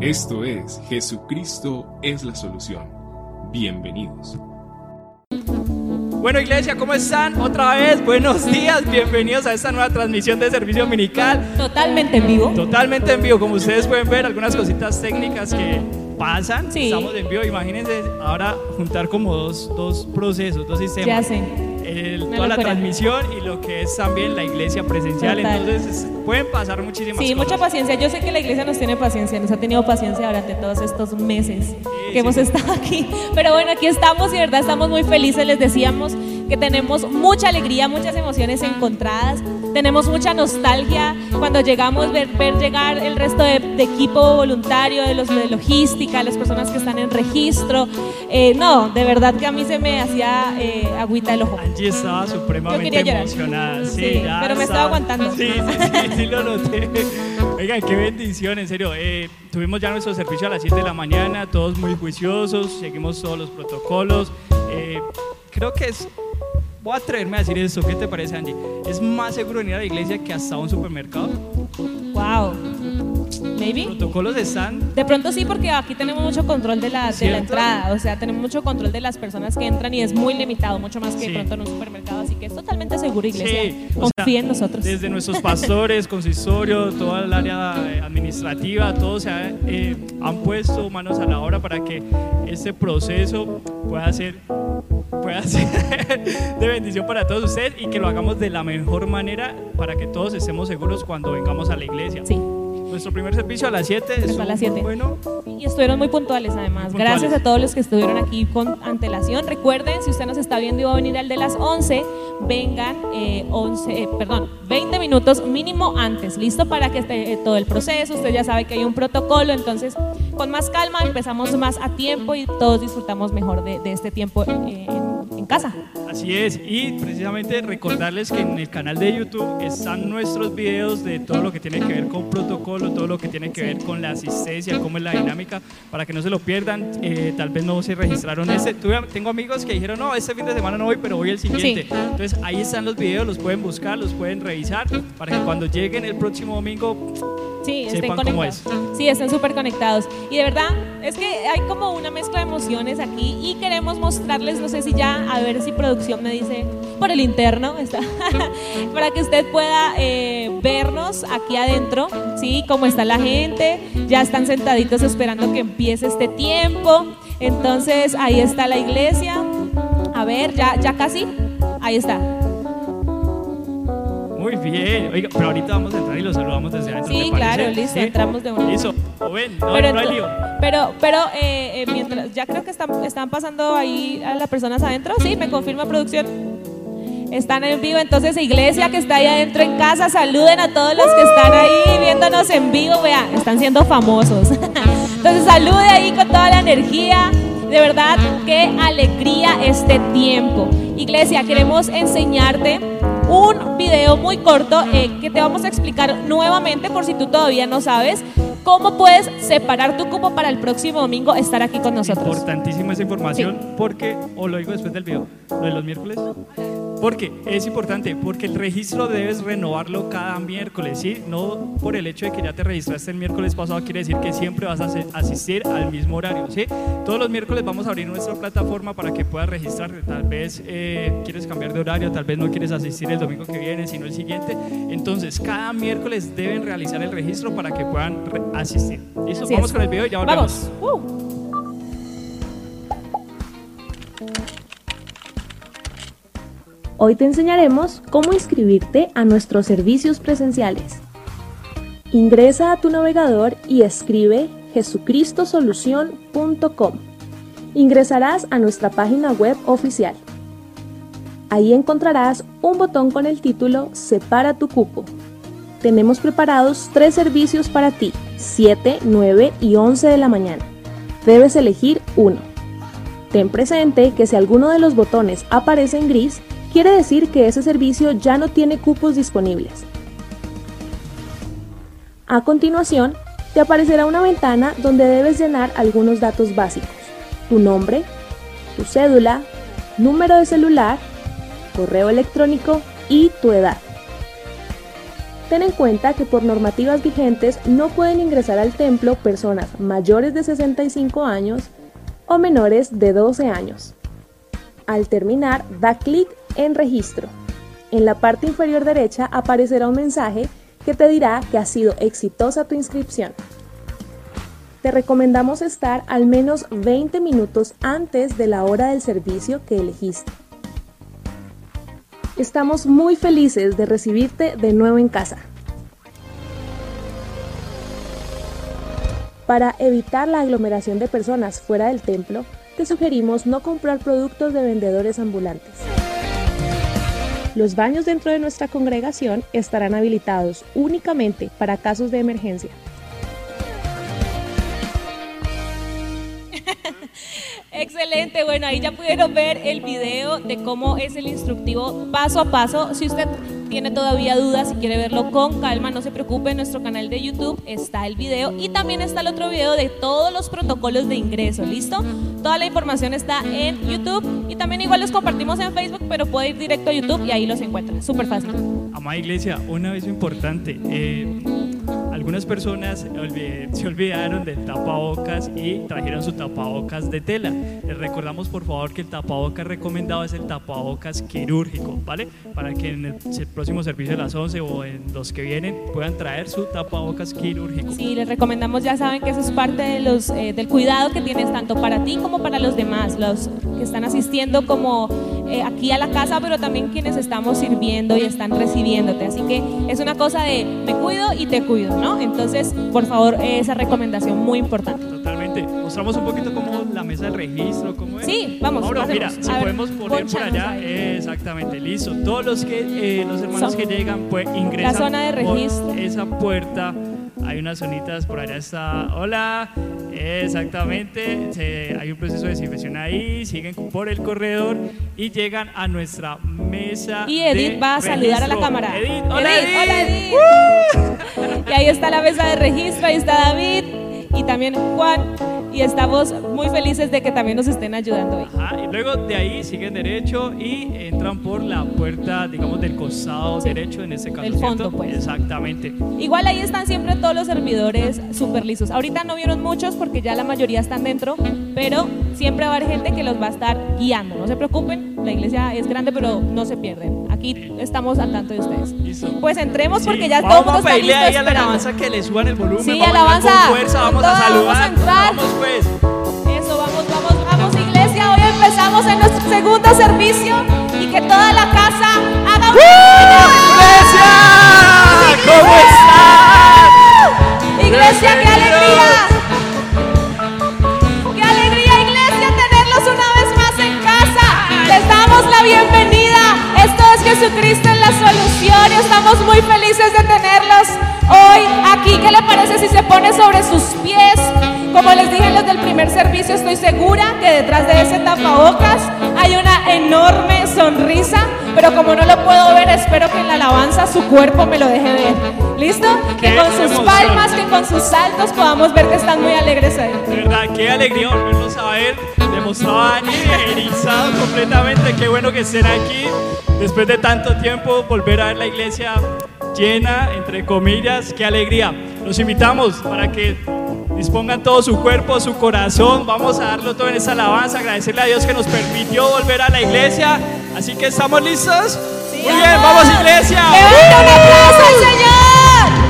Esto es Jesucristo es la solución. Bienvenidos. Bueno, iglesia, ¿cómo están? Otra vez, buenos días, bienvenidos a esta nueva transmisión de servicio dominical. Totalmente en vivo. Totalmente en vivo, como ustedes pueden ver, algunas cositas técnicas que pasan. Sí. Estamos en vivo, imagínense ahora juntar como dos, dos procesos, dos sistemas. ¿Qué hacen? El- toda la transmisión y lo que es también la iglesia presencial. Total. Entonces es- pueden pasar muchísimas Sí, cosas. mucha paciencia. Yo sé que la iglesia nos tiene paciencia, nos ha tenido paciencia durante todos estos meses que sí, hemos sí. estado aquí. Pero bueno, aquí estamos y de verdad estamos muy felices. Les decíamos que tenemos mucha alegría, muchas emociones encontradas. Tenemos mucha nostalgia cuando llegamos, ver, ver llegar el resto de, de equipo voluntario, de los de logística, las personas que están en registro. Eh, no, de verdad que a mí se me hacía eh, agüita el ojo. Angie estaba supremamente emocionada. Sí, Sí, ya pero me estaba aguantando. Sí, sí, sí, sí lo noté. Oigan, qué bendición, en serio. Eh, tuvimos ya nuestro servicio a las 7 de la mañana, todos muy juiciosos, seguimos todos los protocolos. Eh, creo que es. Voy a atreverme a decir esto. ¿Qué te parece, Angie? Es más seguro venir a la iglesia que hasta un supermercado. Wow. Maybe. Los protocolos están De pronto sí, porque aquí tenemos mucho control de la, de la entrada, o sea, tenemos mucho control de las personas que entran y es muy limitado, mucho más que Sí. de pronto en un supermercado, así que es totalmente seguro, iglesia. Sí, Confía en nosotros. Desde nuestros pastores, consistorio, toda el área eh, administrativa, todos se ha- eh, han puesto manos a la obra para que este proceso pueda ser, pueda ser de bendición para todos ustedes y que lo hagamos de la mejor manera para que todos estemos seguros cuando vengamos a la iglesia. Sí. Nuestro primer servicio a las 7 Empezó a las 7. Bueno, Y estuvieron muy puntuales además. Puntuales. Gracias a todos los que estuvieron aquí con antelación. Recuerden, si usted nos está viendo y va a venir al de las 11, vengan eh, 11, eh, perdón, 20 minutos mínimo antes, listo para que esté eh, todo el proceso. Usted ya sabe que hay un protocolo, entonces con más calma empezamos más a tiempo y todos disfrutamos mejor de, de este tiempo eh, en, en casa. Así es, y precisamente recordarles que en el canal de YouTube están nuestros videos de todo lo que tiene que ver con protocolo, todo lo que tiene que ver con la asistencia, cómo es la dinámica, para que no se lo pierdan. Eh, tal vez no se registraron este. Tuve- tengo amigos que dijeron, no, este fin de semana no voy, pero voy el siguiente. Sí. Entonces ahí están los videos, los pueden buscar, los pueden revisar, para que cuando lleguen el próximo domingo Sí, estén Sepan cómo conectados. Sí, estén súper conectados. Y de verdad, es que hay como una mezcla de emociones aquí y queremos mostrarles, no sé si ya, a ver si producción me dice por el interno, está, para que usted pueda eh, vernos aquí adentro, ¿sí? Cómo está la gente, ya están sentaditos esperando que empiece este tiempo. Entonces, ahí está la iglesia. A ver, ya, ya casi. Ahí está. Muy bien, oiga, pero ahorita vamos a entrar y los saludamos desde adentro. Sí, claro, listo, entramos de una. Listo, o ven, no, pero, no hay lío. pero, pero eh, eh, mientras, ya creo que están, están pasando ahí a las personas adentro. Sí, me confirma producción. Están en vivo, entonces iglesia que está ahí adentro en casa, saluden a todos los que están ahí viéndonos en vivo, vean, están siendo famosos. Entonces salude ahí con toda la energía. De verdad, qué alegría este tiempo. Iglesia, queremos enseñarte un video muy corto eh, que te vamos a explicar nuevamente por si tú todavía no sabes cómo puedes separar tu cupo para el próximo domingo estar aquí con nosotros. Importantísima esa información porque, o lo digo después del video, lo de los miércoles. Porque es importante, porque el registro debes renovarlo cada miércoles, ¿sí? No por el hecho de que ya te registraste el miércoles pasado quiere decir que siempre vas a asistir al mismo horario, ¿sí? Todos los miércoles vamos a abrir nuestra plataforma para que puedas registrarte. Tal vez eh, quieres cambiar de horario, tal vez no quieres asistir el domingo que viene, sino el siguiente. Entonces, cada miércoles deben realizar el registro para que puedan asistir. ¿Listo? Así Vamos es. con el video y ya volvemos. Vamos. Uh. Hoy te enseñaremos cómo inscribirte a nuestros servicios presenciales. Ingresa a tu navegador y escribe jesucristosolución.com. Ingresarás a nuestra página web oficial. Ahí encontrarás un botón con el título Separa tu cupo. Tenemos preparados tres servicios para ti, 7, 9 y 11 de la mañana. Debes elegir uno. Ten presente que si alguno de los botones aparece en gris, quiere decir que ese servicio ya no tiene cupos disponibles. A continuación, te aparecerá una ventana donde debes llenar algunos datos básicos. Tu nombre, tu cédula, número de celular, correo electrónico y tu edad. Ten en cuenta que por normativas vigentes no pueden ingresar al templo personas mayores de 65 años o menores de 12 años. Al terminar, da clic en registro. En la parte inferior derecha aparecerá un mensaje que te dirá que ha sido exitosa tu inscripción. Te recomendamos estar al menos 20 minutos antes de la hora del servicio que elegiste. Estamos muy felices de recibirte de nuevo en casa. Para evitar la aglomeración de personas fuera del templo, te sugerimos no comprar productos de vendedores ambulantes. Los baños dentro de nuestra congregación estarán habilitados únicamente para casos de emergencia. Excelente, bueno, ahí ya pudieron ver el video de cómo es el instructivo paso a paso. Si usted tiene todavía dudas, si quiere verlo con calma, no se preocupe, en nuestro canal de YouTube está el video y también está el otro video de todos los protocolos de ingreso, ¿listo? Toda la información está en YouTube y también igual los compartimos en Facebook, pero puede ir directo a YouTube y ahí los encuentra, súper fácil. Amada iglesia, una vez importante, eh, algunas personas se olvidaron del tapabocas y trajeron su tapabocas de tela. Les recordamos por favor que el tapabocas recomendado es el tapabocas quirúrgico, ¿vale? Para que en el próximo servicio de las 11 o en los que vienen puedan traer su tapabocas quirúrgico. Sí, les recomendamos, ya saben que eso es parte de los, eh, del cuidado que tienes tanto para ti como para los demás, los que están asistiendo como eh, aquí a la casa, pero también quienes estamos sirviendo y están recibiéndote. Así que es una cosa de me cuido y te cuido, ¿no? Entonces, por favor, esa recomendación muy importante. Totalmente. Mostramos un poquito como la mesa de registro, cómo es. Sí, vamos. Ahora, mira, si podemos poner por allá, exactamente, listo. Todos los que eh, los hermanos que llegan, pues ingresan la zona de registro. por esa puerta. Hay unas zonitas por allá está. Hola, exactamente. hay un proceso de desinfección ahí. Siguen por el corredor y llegan a nuestra mesa. Y Edith va a saludar a la cámara. Edith, hola Edith. Hola, Edith. y ahí está la mesa de registro. Ahí está David y también Juan y estamos muy felices de que también nos estén ayudando hoy. y luego de ahí siguen derecho y entran por la puerta, digamos, del costado derecho en ese caso. El fondo, pues. Exactamente. Igual ahí están siempre todos los servidores súper lisos. Ahorita no vieron muchos porque ya la mayoría están dentro, pero siempre va a haber gente que los va a estar guiando. No se preocupen, la iglesia es grande, pero no se pierden. Aquí estamos al tanto de ustedes. Pues entremos porque ya todo el mundo está listo. Ahí a la alabanza que le suban el volumen. Sí, alabanza. Con fuerza, vamos a saludar. Vamos, pues. Eso, vamos, vamos, vamos, iglesia. Hoy empezamos en nuestro segundo servicio y que toda la casa haga un. ¡Iglesia! ¿Cómo Es Jesucristo en la solución y estamos muy felices de tenerlos hoy aquí. ¿Qué le parece si se pone sobre sus pies? Como les dije los del primer servicio, estoy segura que detrás de ese tapabocas hay una enorme sonrisa, pero como no lo puedo ver, espero que en la alabanza su cuerpo me lo deje ver. ¿Listo? Que con sus palmas, que con sus saltos podamos ver que están muy alegres ahí. De verdad, qué alegría volverlos a ver. Demostraba erizado completamente. Qué bueno que estén aquí. Después de tanto tiempo, volver a ver la iglesia llena, entre comillas, qué alegría. Los invitamos para que Dispongan todo su cuerpo, su corazón. Vamos a darlo todo en esa alabanza. Agradecerle a Dios que nos permitió volver a la iglesia. Así que estamos listos. Muy bien, vamos iglesia. Levanta un aplauso al Señor.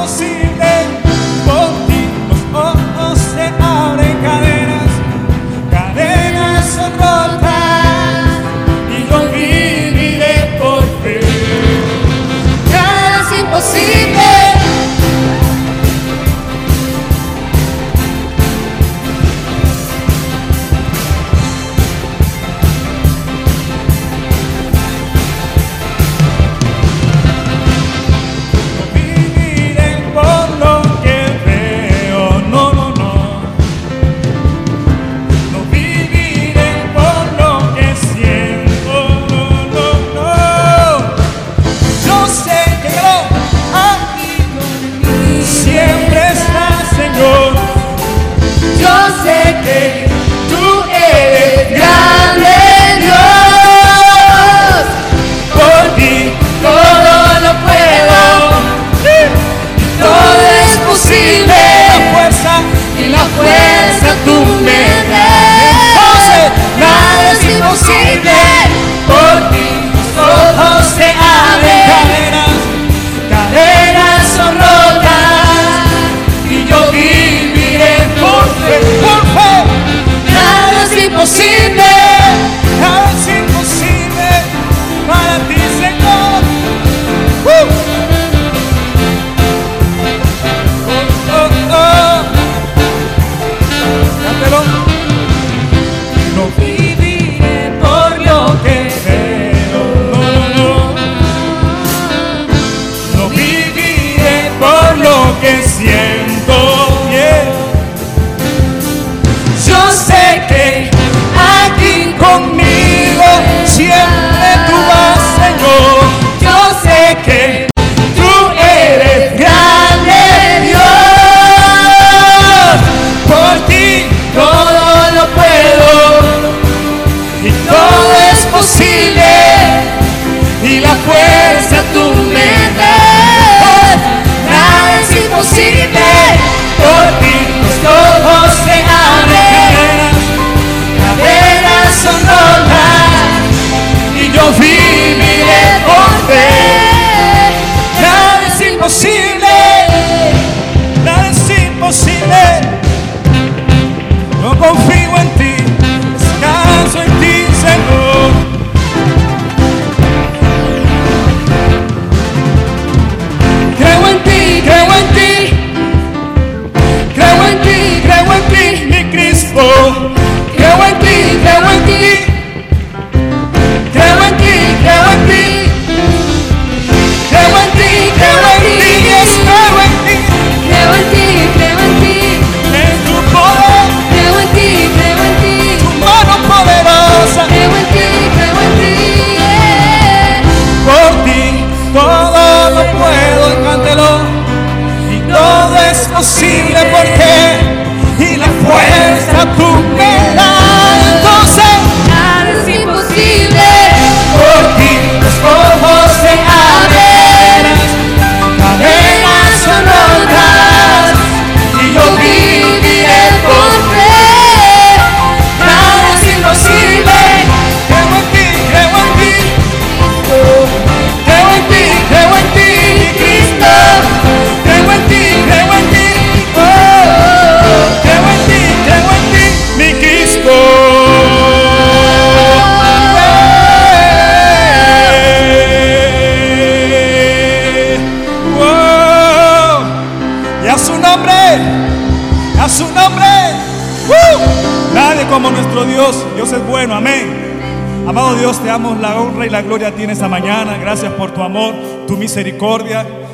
você.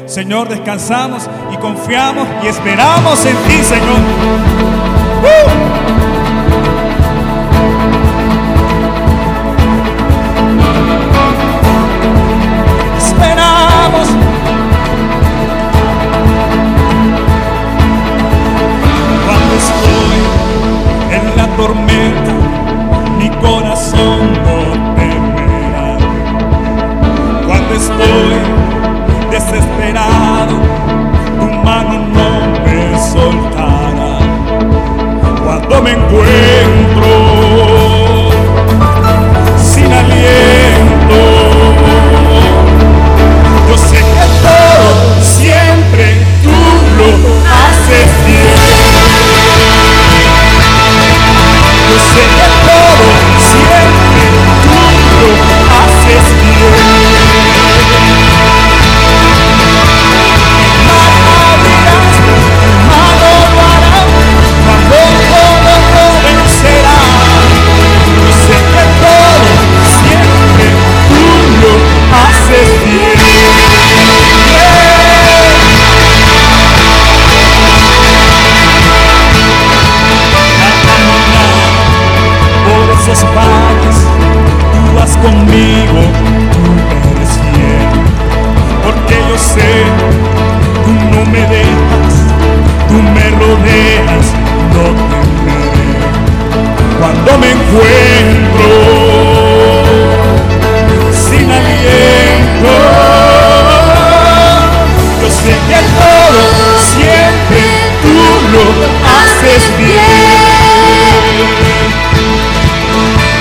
Señor, descansamos y confiamos y esperamos en ti, Señor.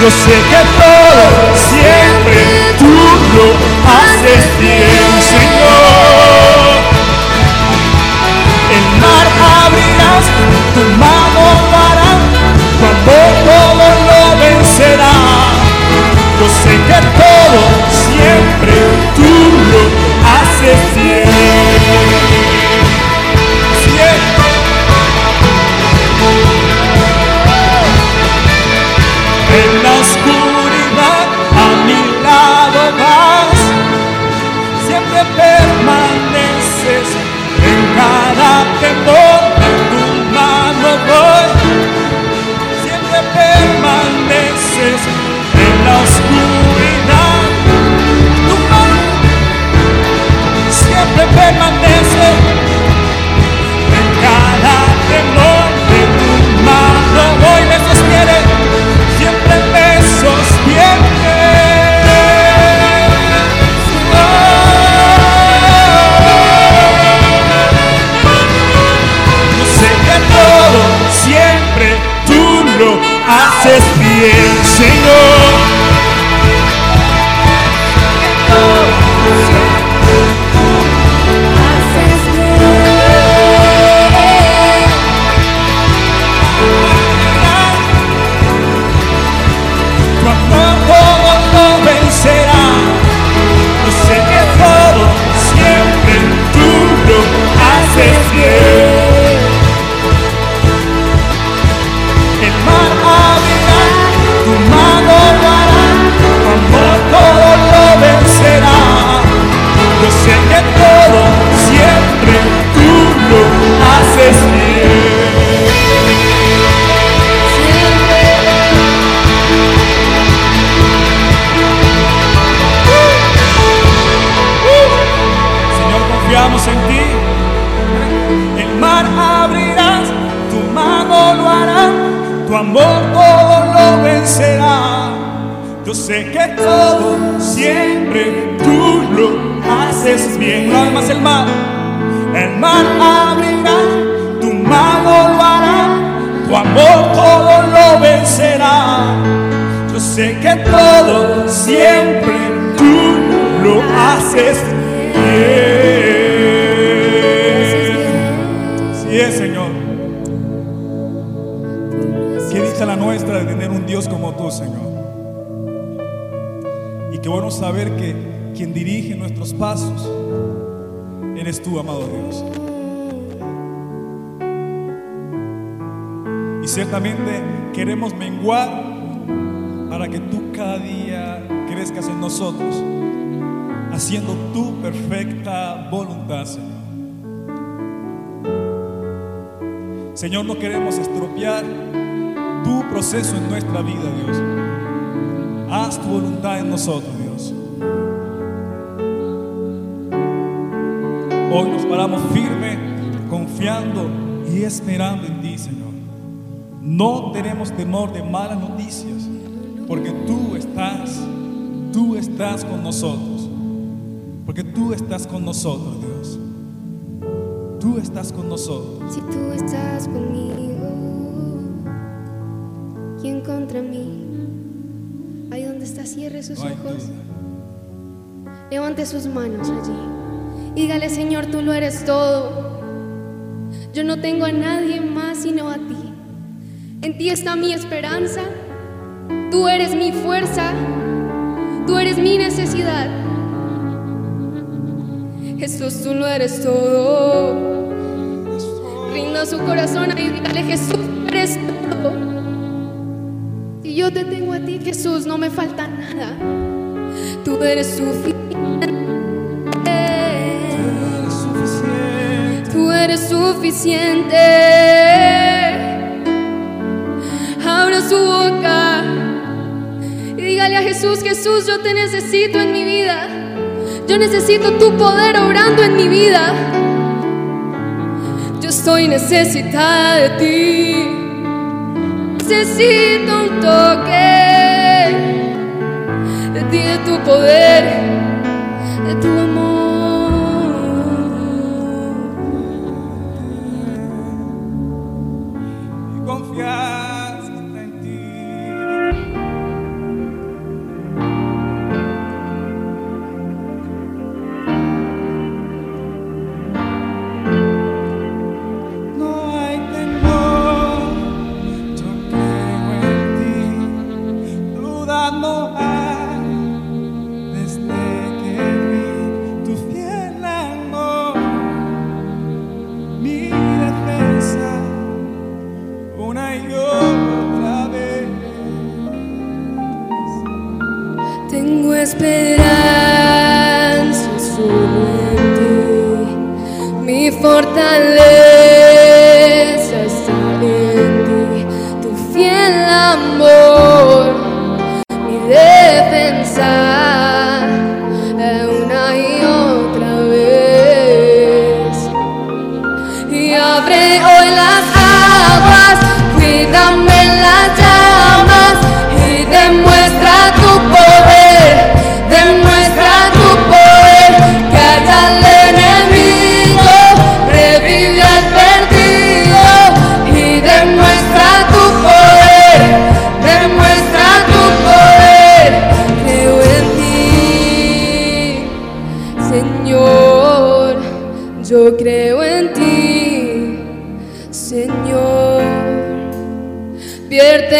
você quer Señor, no queremos estropear tu proceso en nuestra vida, Dios. Haz tu voluntad en nosotros, Dios. Hoy nos paramos firme, confiando y esperando en ti, Señor. No tenemos temor de malas noticias, porque tú estás, tú estás con nosotros. Porque tú estás con nosotros, Dios. Tú estás con nosotros. Si tú estás conmigo, ¿quién contra mí? Ahí donde está, cierre sus No ojos. duda. Levante sus manos allí. Dígale, Señor, tú lo eres todo. Yo no tengo a nadie más sino a ti. En ti está mi esperanza. Tú eres mi fuerza. Tú eres mi necesidad. Jesús, tú lo eres todo. Su corazón y dígale, Jesús, eres todo. Si yo te tengo a ti, Jesús, no me falta nada. Tú. Eres suficiente. Tú eres suficiente. Abra su boca y dígale a Jesús, Jesús, yo te necesito en mi vida. Yo necesito tu poder obrando en mi vida. Estoy necesitada de ti. Necesito un toque de ti, de tu poder,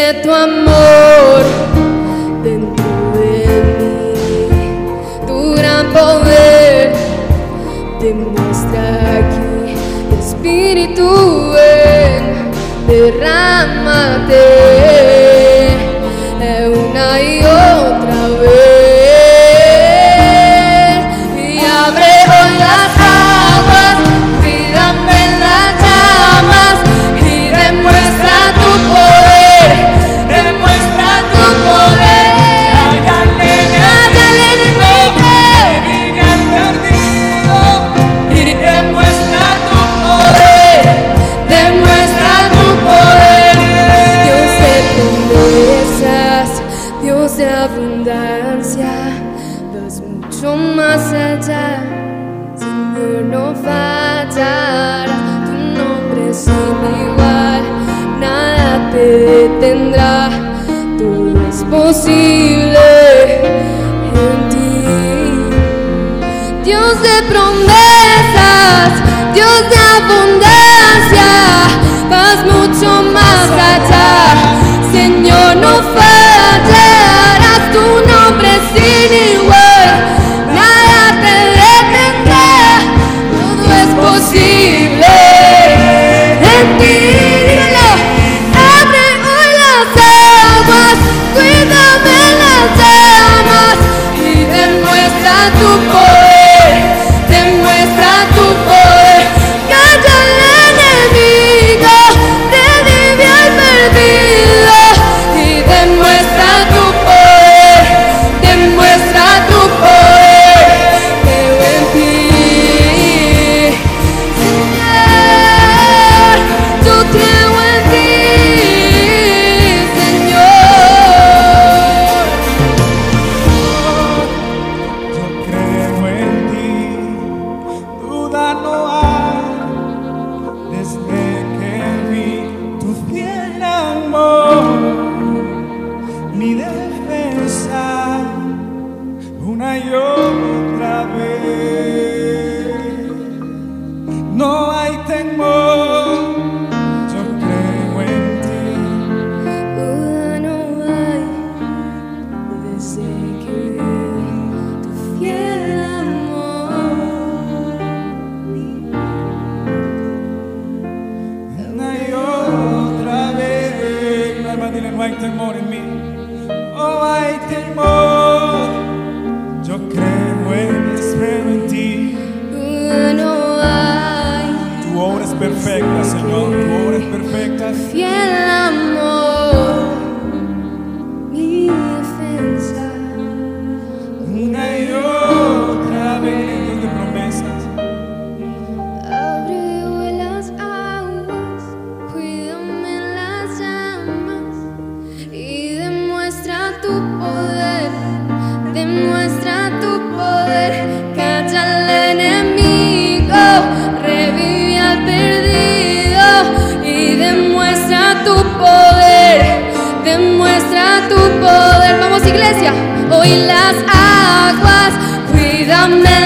Vierte tu amor dentro de mí, tu gran poder demuestra aquí, Espíritu ven, derrámate perfecta, Señor. Tu obra perfecta. Fiel amor. y las aguas, cuídame.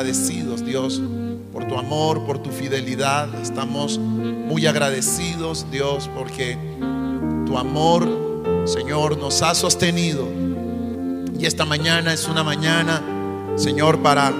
Agradecidos, Dios, por tu amor, por tu fidelidad. Estamos muy agradecidos, Dios, porque tu amor, Señor, nos ha sostenido. Y esta mañana es una mañana, Señor, para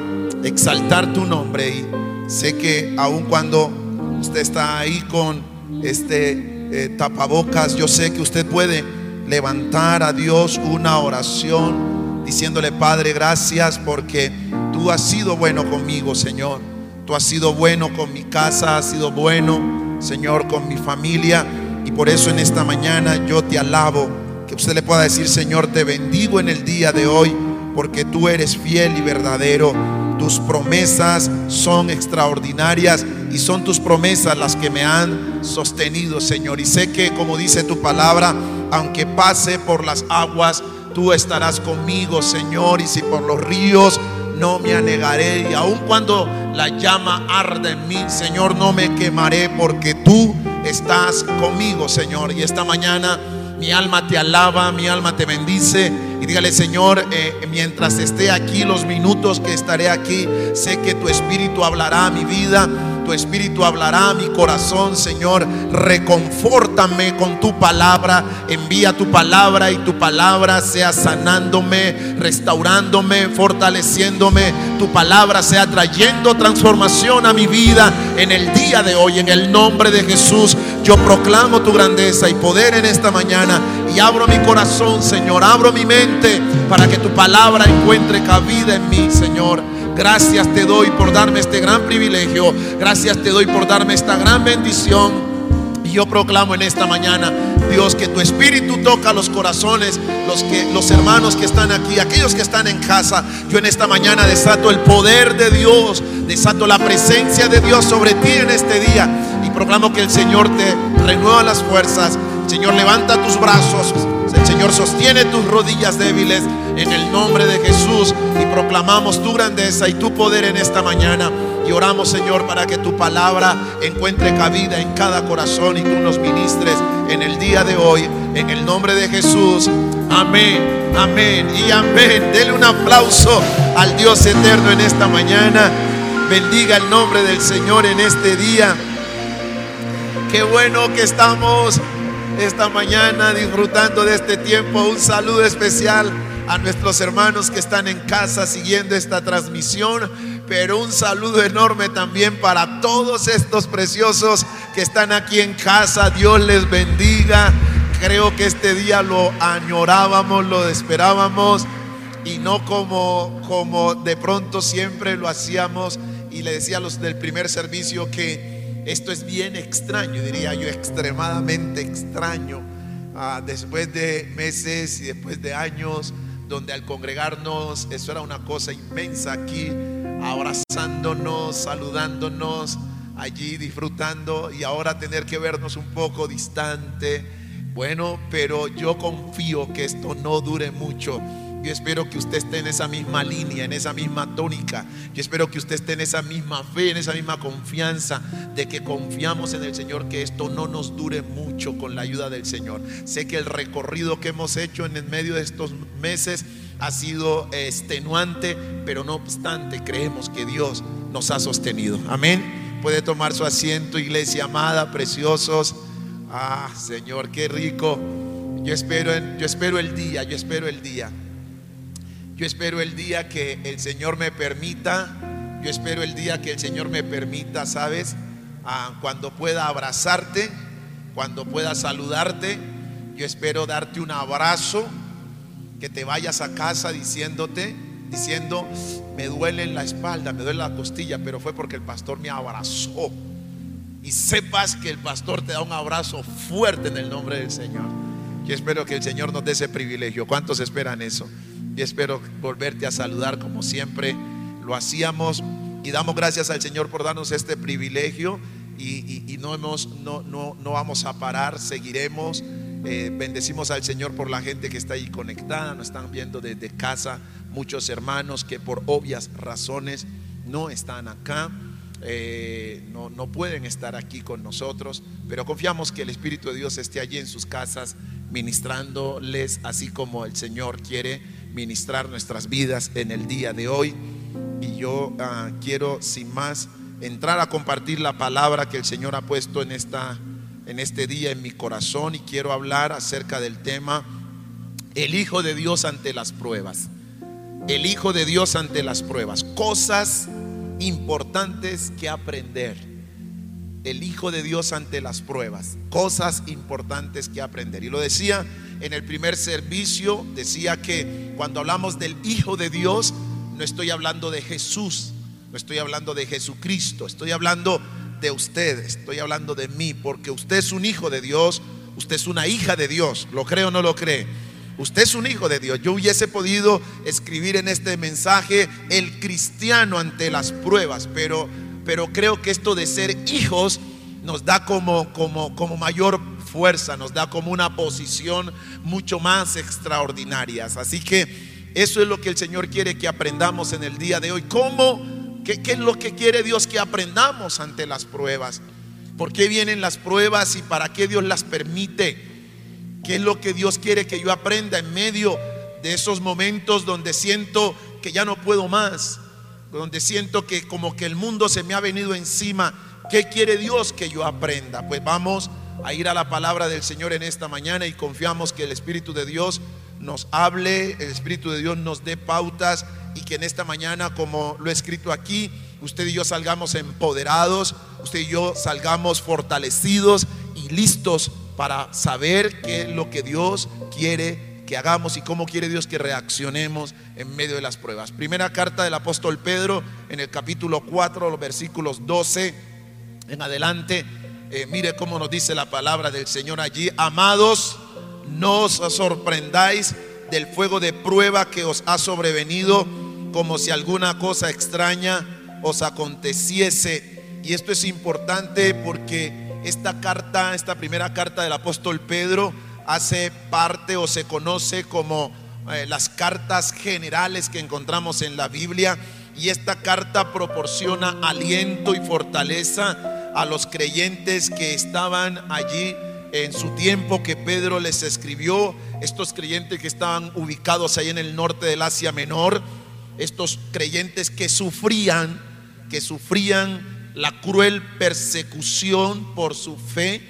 exaltar tu nombre. Y sé que aun cuando usted está ahí con este eh, tapabocas, yo sé que usted puede levantar a Dios una oración diciéndole, Padre, gracias porque tú has sido bueno conmigo, Señor. Tú has sido bueno con mi casa, has sido bueno, Señor, con mi familia. Y por eso en esta mañana yo te alabo. Que usted le pueda decir, Señor, te bendigo en el día de hoy porque tú eres fiel y verdadero. Tus promesas son extraordinarias y son tus promesas las que me han sostenido, Señor. Y sé que, como dice tu palabra, aunque pase por las aguas, tú estarás conmigo, Señor. Y si por los ríos, no me anegaré. Y aun cuando la llama arde en mí, Señor, no me quemaré porque tú estás conmigo, Señor. Y esta mañana mi alma te alaba, mi alma te bendice. Y dígale, Señor, eh, mientras esté aquí, los minutos que estaré aquí, sé que tu espíritu hablará a mi vida tu espíritu hablará a mi corazón, Señor. Reconfórtame con tu palabra. Envía tu palabra y tu palabra sea sanándome, restaurándome, fortaleciéndome. Tu palabra sea trayendo transformación a mi vida en el día de hoy. En el nombre de Jesús, yo proclamo tu grandeza y poder en esta mañana. Y abro mi corazón, Señor. Abro mi mente para que tu palabra encuentre cabida en mí, Señor. Gracias te doy por darme este gran privilegio. Gracias te doy por darme esta gran bendición. Y yo proclamo en esta mañana, Dios, que tu espíritu toca los corazones, los que los hermanos que están aquí, aquellos que están en casa. Yo en esta mañana desato el poder de Dios, desato la presencia de Dios sobre ti en este día y proclamo que el Señor te renueva las fuerzas. Señor, levanta tus brazos. Señor sostiene tus rodillas débiles en el nombre de Jesús y proclamamos tu grandeza y tu poder en esta mañana. Y oramos, Señor, para que tu palabra encuentre cabida en cada corazón y tú nos ministres en el día de hoy. En el nombre de Jesús. Amén, amén y amén. Dele un aplauso al Dios eterno en esta mañana. Bendiga el nombre del Señor en este día. Qué bueno que estamos esta mañana disfrutando de este tiempo. Un saludo especial a nuestros hermanos que están en casa siguiendo esta transmisión, pero un saludo enorme también para todos estos preciosos que están aquí en casa. Dios les bendiga. Creo que este día lo añorábamos, lo esperábamos y no como, como de pronto siempre lo hacíamos. Y le decía a los del primer servicio que esto es bien extraño, diría yo, extremadamente extraño. Ah, después de meses y después de años donde al congregarnos, eso era una cosa inmensa aquí, abrazándonos, saludándonos, allí disfrutando y ahora tener que vernos un poco distante. Bueno, pero yo confío que esto no dure mucho yo espero que usted esté en esa misma línea, en esa misma tónica. Yo espero que usted esté en esa misma fe, en esa misma confianza de que confiamos en el Señor, que esto no nos dure mucho con la ayuda del Señor. Sé que el recorrido que hemos hecho en el medio de estos meses ha sido extenuante, pero no obstante creemos que Dios nos ha sostenido. Amén. Puede tomar su asiento, iglesia amada, preciosos. Ah, Señor, qué rico. Yo espero, yo espero el día, yo espero el día yo espero el día que el Señor me permita, yo espero el día que el Señor me permita, ¿sabes? Ah, cuando pueda abrazarte, cuando pueda saludarte, yo espero darte un abrazo, que te vayas a casa diciéndote, diciendo, me duele la espalda, me duele la costilla, pero fue porque el pastor me abrazó. Y sepas que el pastor te da un abrazo fuerte en el nombre del Señor. Yo espero que el Señor nos dé ese privilegio. ¿Cuántos esperan eso? Y espero volverte a saludar como siempre lo hacíamos y damos gracias al Señor por darnos este privilegio y, no, hemos, no, no, no, vamos a parar, seguiremos. Eh, bendecimos al Señor por la gente que está ahí conectada, nos están viendo desde casa, muchos hermanos que por obvias razones no están acá. eh, no, no pueden estar aquí con nosotros, pero confiamos que el Espíritu de Dios esté allí en sus casas ministrándoles así como el Señor quiere ministrar nuestras vidas en el día de hoy. Y yo ah, quiero sin más entrar a compartir la palabra que el Señor ha puesto en, esta, en este día en mi corazón y quiero hablar acerca del tema el Hijo de Dios ante las pruebas. El Hijo de Dios ante las pruebas. Cosas importantes que aprender. El Hijo de Dios ante las pruebas. Cosas importantes que aprender. Y lo decía en el primer servicio, decía que cuando hablamos del Hijo de Dios, no estoy hablando de Jesús, no estoy hablando de Jesucristo, estoy hablando de usted, estoy hablando de mí, porque usted es un hijo de Dios, usted es una hija de Dios, ¿lo cree o no lo cree? Usted es un hijo de Dios. Yo hubiese podido escribir en este mensaje el cristiano ante las pruebas, pero, pero creo que esto de ser hijos nos da como, como, como mayor fuerza, nos da como una posición mucho más extraordinaria. Así que eso es lo que el Señor quiere que aprendamos en el día de hoy. ¿Cómo? ¿Qué, es lo que quiere Dios que aprendamos ante las pruebas? ¿Por qué vienen las pruebas y para qué Dios las permite? ¿Qué es lo que Dios quiere que yo aprenda en medio de esos momentos donde siento que ya no puedo más? Donde siento que como que el mundo se me ha venido encima. ¿Qué quiere Dios que yo aprenda? Pues vamos a ir a la palabra del Señor en esta mañana y confiamos que el Espíritu de Dios nos hable, el Espíritu de Dios nos dé pautas y que en esta mañana, como lo he escrito aquí, usted y yo salgamos empoderados, usted y yo salgamos fortalecidos y listos para saber qué es lo que Dios quiere que hagamos y cómo quiere Dios que reaccionemos en medio de las pruebas. Primera carta del apóstol Pedro en el capítulo 4, los versículos 12 en adelante. Eh, mire cómo nos dice la palabra del Señor allí. Amados, no os sorprendáis del fuego de prueba que os ha sobrevenido como si alguna cosa extraña os aconteciese. Y esto es importante porque esta carta, esta primera carta del apóstol Pedro, hace parte o se conoce como eh, las cartas generales que encontramos en la Biblia. Y esta carta proporciona aliento y fortaleza a los creyentes que estaban allí en su tiempo que Pedro les escribió, estos creyentes que estaban ubicados ahí en el norte del Asia Menor, estos creyentes que sufrían, que sufrían la cruel persecución por su fe.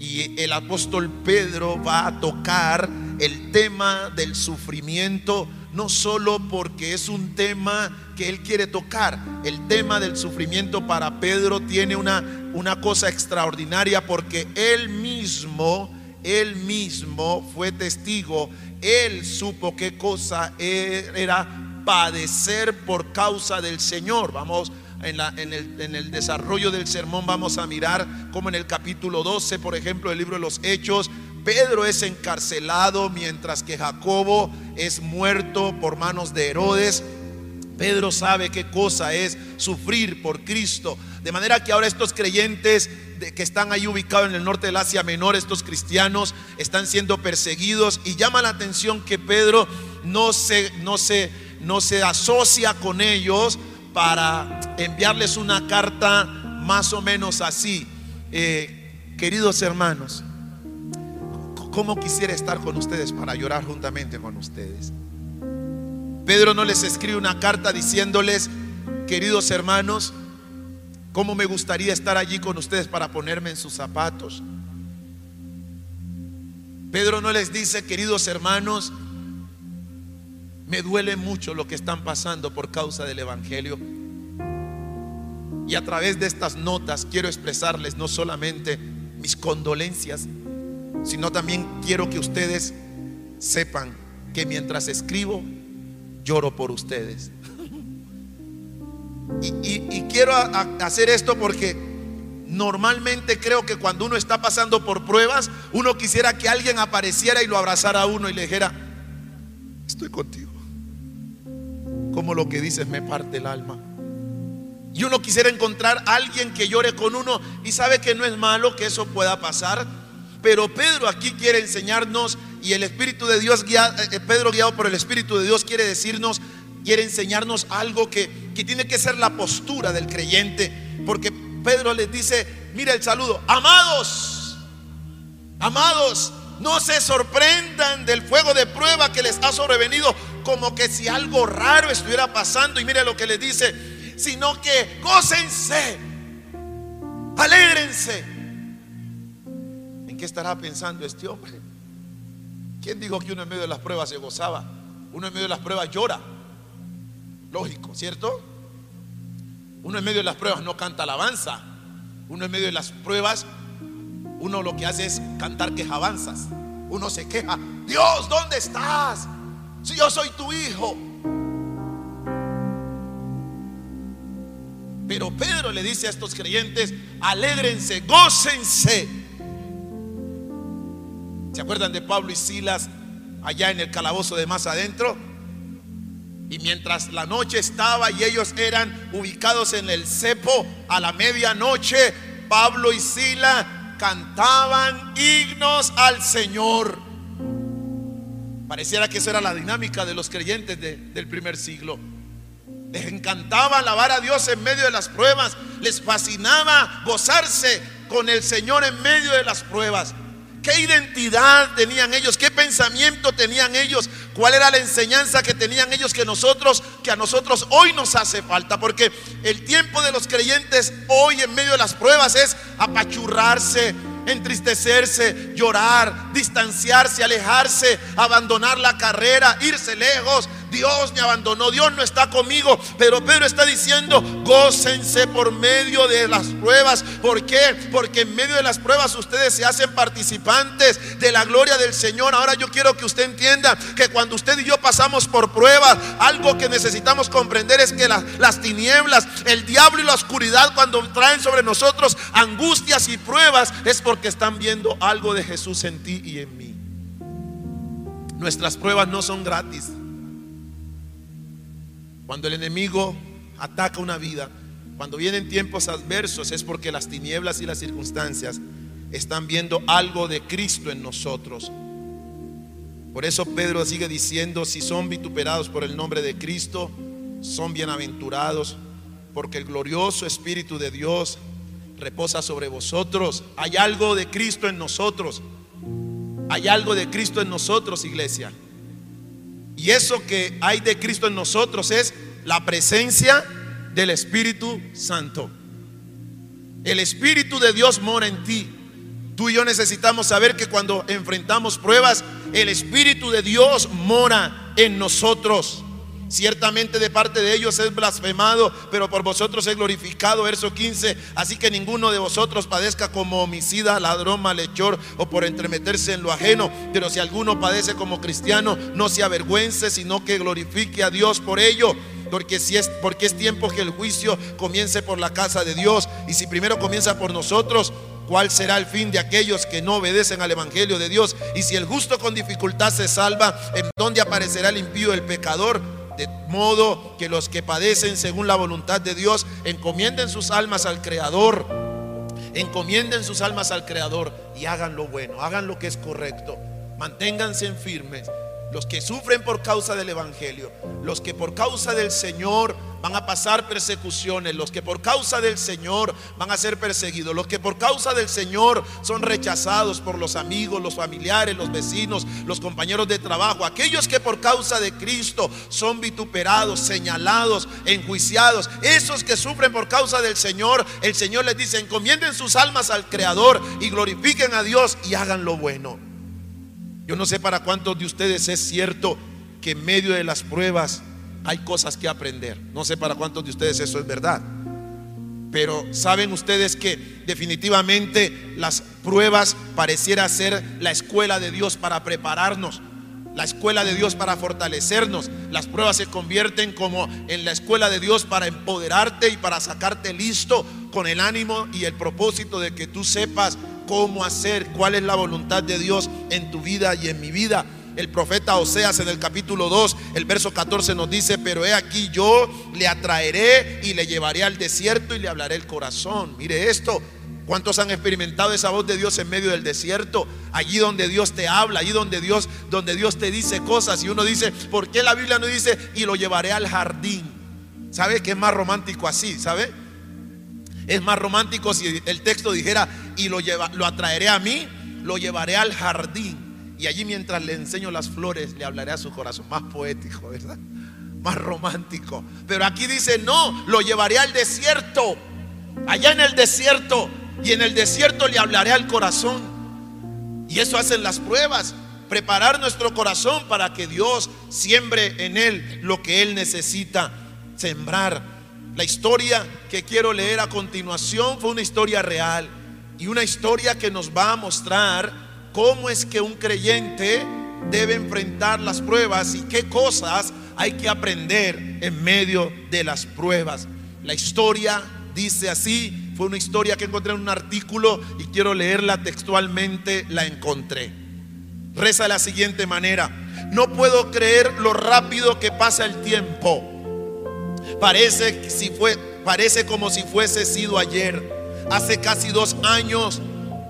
Y el apóstol Pedro va a tocar el tema del sufrimiento, no solo porque es un tema que él quiere tocar, el tema del sufrimiento para Pedro tiene una, una cosa extraordinaria porque él mismo, él mismo fue testigo, él supo qué cosa era padecer por causa del Señor. Vamos en, el, desarrollo del sermón vamos a mirar como en el capítulo 12, por ejemplo, el libro de los Hechos, Pedro es encarcelado mientras que Jacobo es muerto por manos de Herodes. Pedro sabe qué cosa es sufrir por Cristo. De manera que ahora estos creyentes que están ahí ubicados en el norte del Asia Menor, estos cristianos, están siendo perseguidos y llama la atención que Pedro no se, no se no se asocia con ellos para enviarles una carta más o menos así. Eh, queridos hermanos, ¿cómo quisiera estar con ustedes para llorar juntamente con ustedes? Pedro no les escribe una carta diciéndoles, queridos hermanos, ¿cómo me gustaría estar allí con ustedes para ponerme en sus zapatos? Pedro no les dice, queridos hermanos, me duele mucho lo que están pasando por causa del Evangelio. Y a través de estas notas quiero expresarles no solamente mis condolencias, sino también quiero que ustedes sepan que mientras escribo, lloro por ustedes. Y, quiero hacer esto porque normalmente creo que cuando uno está pasando por pruebas, uno quisiera que alguien apareciera y lo abrazara a uno y le dijera, estoy contigo como lo que dices me parte el alma. Y uno quisiera encontrar a alguien que llore con uno y sabe que no es malo que eso pueda pasar. Pero Pedro aquí quiere enseñarnos y el Espíritu de Dios, guía, eh, Pedro guiado por el Espíritu de Dios quiere decirnos, quiere enseñarnos algo que, que tiene que ser la postura del creyente Porque Pedro les dice, mira el saludo, amados, amados, no se sorprendan del fuego de prueba que les ha sobrevenido como que si algo raro estuviera pasando. Y mire lo que les dice, sino que gócense, alégrense. ¿En qué estará pensando este hombre? ¿Quién dijo que uno en medio de las pruebas se gozaba? Uno en medio de las pruebas llora. Lógico, ¿cierto? Uno en medio de las pruebas no canta alabanza. Uno en medio de las pruebas, uno lo que hace es cantar quejabanzas. Uno se queja, Dios, ¿dónde estás? Si yo soy tu hijo. Pero Pedro le dice a estos creyentes, alégrense, gócense. ¿Se acuerdan de Pablo y Silas allá en el calabozo de más adentro? Y mientras la noche estaba y ellos eran ubicados en el cepo a la medianoche, Pablo y Sila cantaban himnos al Señor. Pareciera que esa era la dinámica de los creyentes del primer siglo. Les encantaba alabar a Dios en medio de las pruebas. Les fascinaba gozarse con el Señor en medio de las pruebas. ¿Qué identidad tenían ellos? ¿Qué pensamiento tenían ellos? ¿Cuál era la enseñanza que tenían ellos que nosotros, que a nosotros hoy nos hace falta? Porque el tiempo de los creyentes hoy en medio de las pruebas es apachurrarse, entristecerse, llorar, distanciarse, alejarse, abandonar la carrera, irse lejos, Dios me abandonó, Dios no está conmigo. Pero Pedro está diciendo, gócense por medio de las pruebas. ¿Por qué? Porque en medio de las pruebas ustedes se hacen participantes de la gloria del Señor. Ahora yo quiero que usted entienda que cuando usted y yo pasamos por pruebas, algo que necesitamos comprender es que las tinieblas, el diablo y la oscuridad cuando traen sobre nosotros angustias y pruebas es porque están viendo algo de Jesús en ti y en mí. Nuestras pruebas no son gratis. Cuando el enemigo ataca una vida, cuando vienen tiempos adversos, es porque las tinieblas y las circunstancias están viendo algo de Cristo en nosotros. Por eso Pedro sigue diciendo, si son vituperados por el nombre de Cristo, son bienaventurados, porque el glorioso Espíritu de Dios reposa sobre vosotros. Hay algo de Cristo en nosotros. Hay algo de Cristo en nosotros, iglesia. Y eso que hay de Cristo en nosotros es la presencia del Espíritu Santo. El Espíritu de Dios mora en ti. Tú y yo necesitamos saber que cuando enfrentamos pruebas, el Espíritu de Dios mora en nosotros. Ciertamente de parte de ellos es blasfemado, pero por vosotros es glorificado. Verso 15. Así que ninguno de vosotros padezca como homicida, ladrón, malhechor o por entremeterse en lo ajeno. Pero si alguno padece como cristiano, no se avergüence, sino que glorifique a Dios por ello. Porque, si es, porque es tiempo que el juicio comience por la casa de Dios. Y si primero comienza por nosotros, ¿Cuál será el fin de aquellos que no obedecen al Evangelio de Dios? Y si el justo con dificultad se salva, ¿en dónde aparecerá el impío, el pecador? De modo que los que padecen según la voluntad de Dios encomienden sus almas al Creador. Encomienden sus almas al Creador y hagan lo bueno, hagan lo que es correcto. Manténganse firmes. Los que sufren por causa del Evangelio, los que por causa del Señor van a pasar persecuciones, los que por causa del Señor van a ser perseguidos, los que por causa del Señor son rechazados por los amigos, los familiares, los vecinos, los compañeros de trabajo, aquellos que por causa de Cristo son vituperados, señalados, enjuiciados, esos que sufren por causa del Señor, el Señor les dice, encomienden sus almas al Creador y glorifiquen a Dios y hagan lo bueno. Yo no sé para cuántos de ustedes es cierto que en medio de las pruebas hay cosas que aprender. No sé para cuántos de ustedes eso es verdad. Pero saben ustedes que definitivamente las pruebas pareciera ser la escuela de Dios para prepararnos, la escuela de Dios para fortalecernos. Las pruebas se convierten como en la escuela de Dios para empoderarte y para sacarte listo con el ánimo y el propósito de que tú sepas cómo hacer, cuál es la voluntad de Dios en tu vida y en mi vida. El profeta Oseas en el capítulo 2, el verso 14 nos dice, pero he aquí yo le atraeré y le llevaré al desierto y le hablaré el corazón. Mire esto, ¿cuántos han experimentado esa voz de Dios en medio del desierto? Allí donde Dios te habla, allí donde Dios, donde Dios te dice cosas y uno dice, ¿por qué la Biblia no dice y lo llevaré al jardín? ¿Sabe qué es más romántico así? ¿Sabe? Es más romántico si el texto dijera, y lo, lo atraeré a mí, lo llevaré al jardín. Y allí mientras le enseño las flores, le hablaré a su corazón. Más poético, ¿verdad? Más romántico. Pero aquí dice, no, lo llevaré al desierto. Allá en el desierto. Y en el desierto le hablaré al corazón. Y eso hacen las pruebas. Preparar nuestro corazón para que Dios siembre en él lo que él necesita sembrar. La historia que quiero leer a continuación fue una historia real y una historia que nos va a mostrar cómo es que un creyente debe enfrentar las pruebas y qué cosas hay que aprender en medio de las pruebas. La historia dice así, fue una historia que encontré en un artículo y quiero leerla textualmente, la encontré. Reza de la siguiente manera, no puedo creer lo rápido que pasa el tiempo Parece, si fue, parece como si fuese sido ayer. Hace casi dos años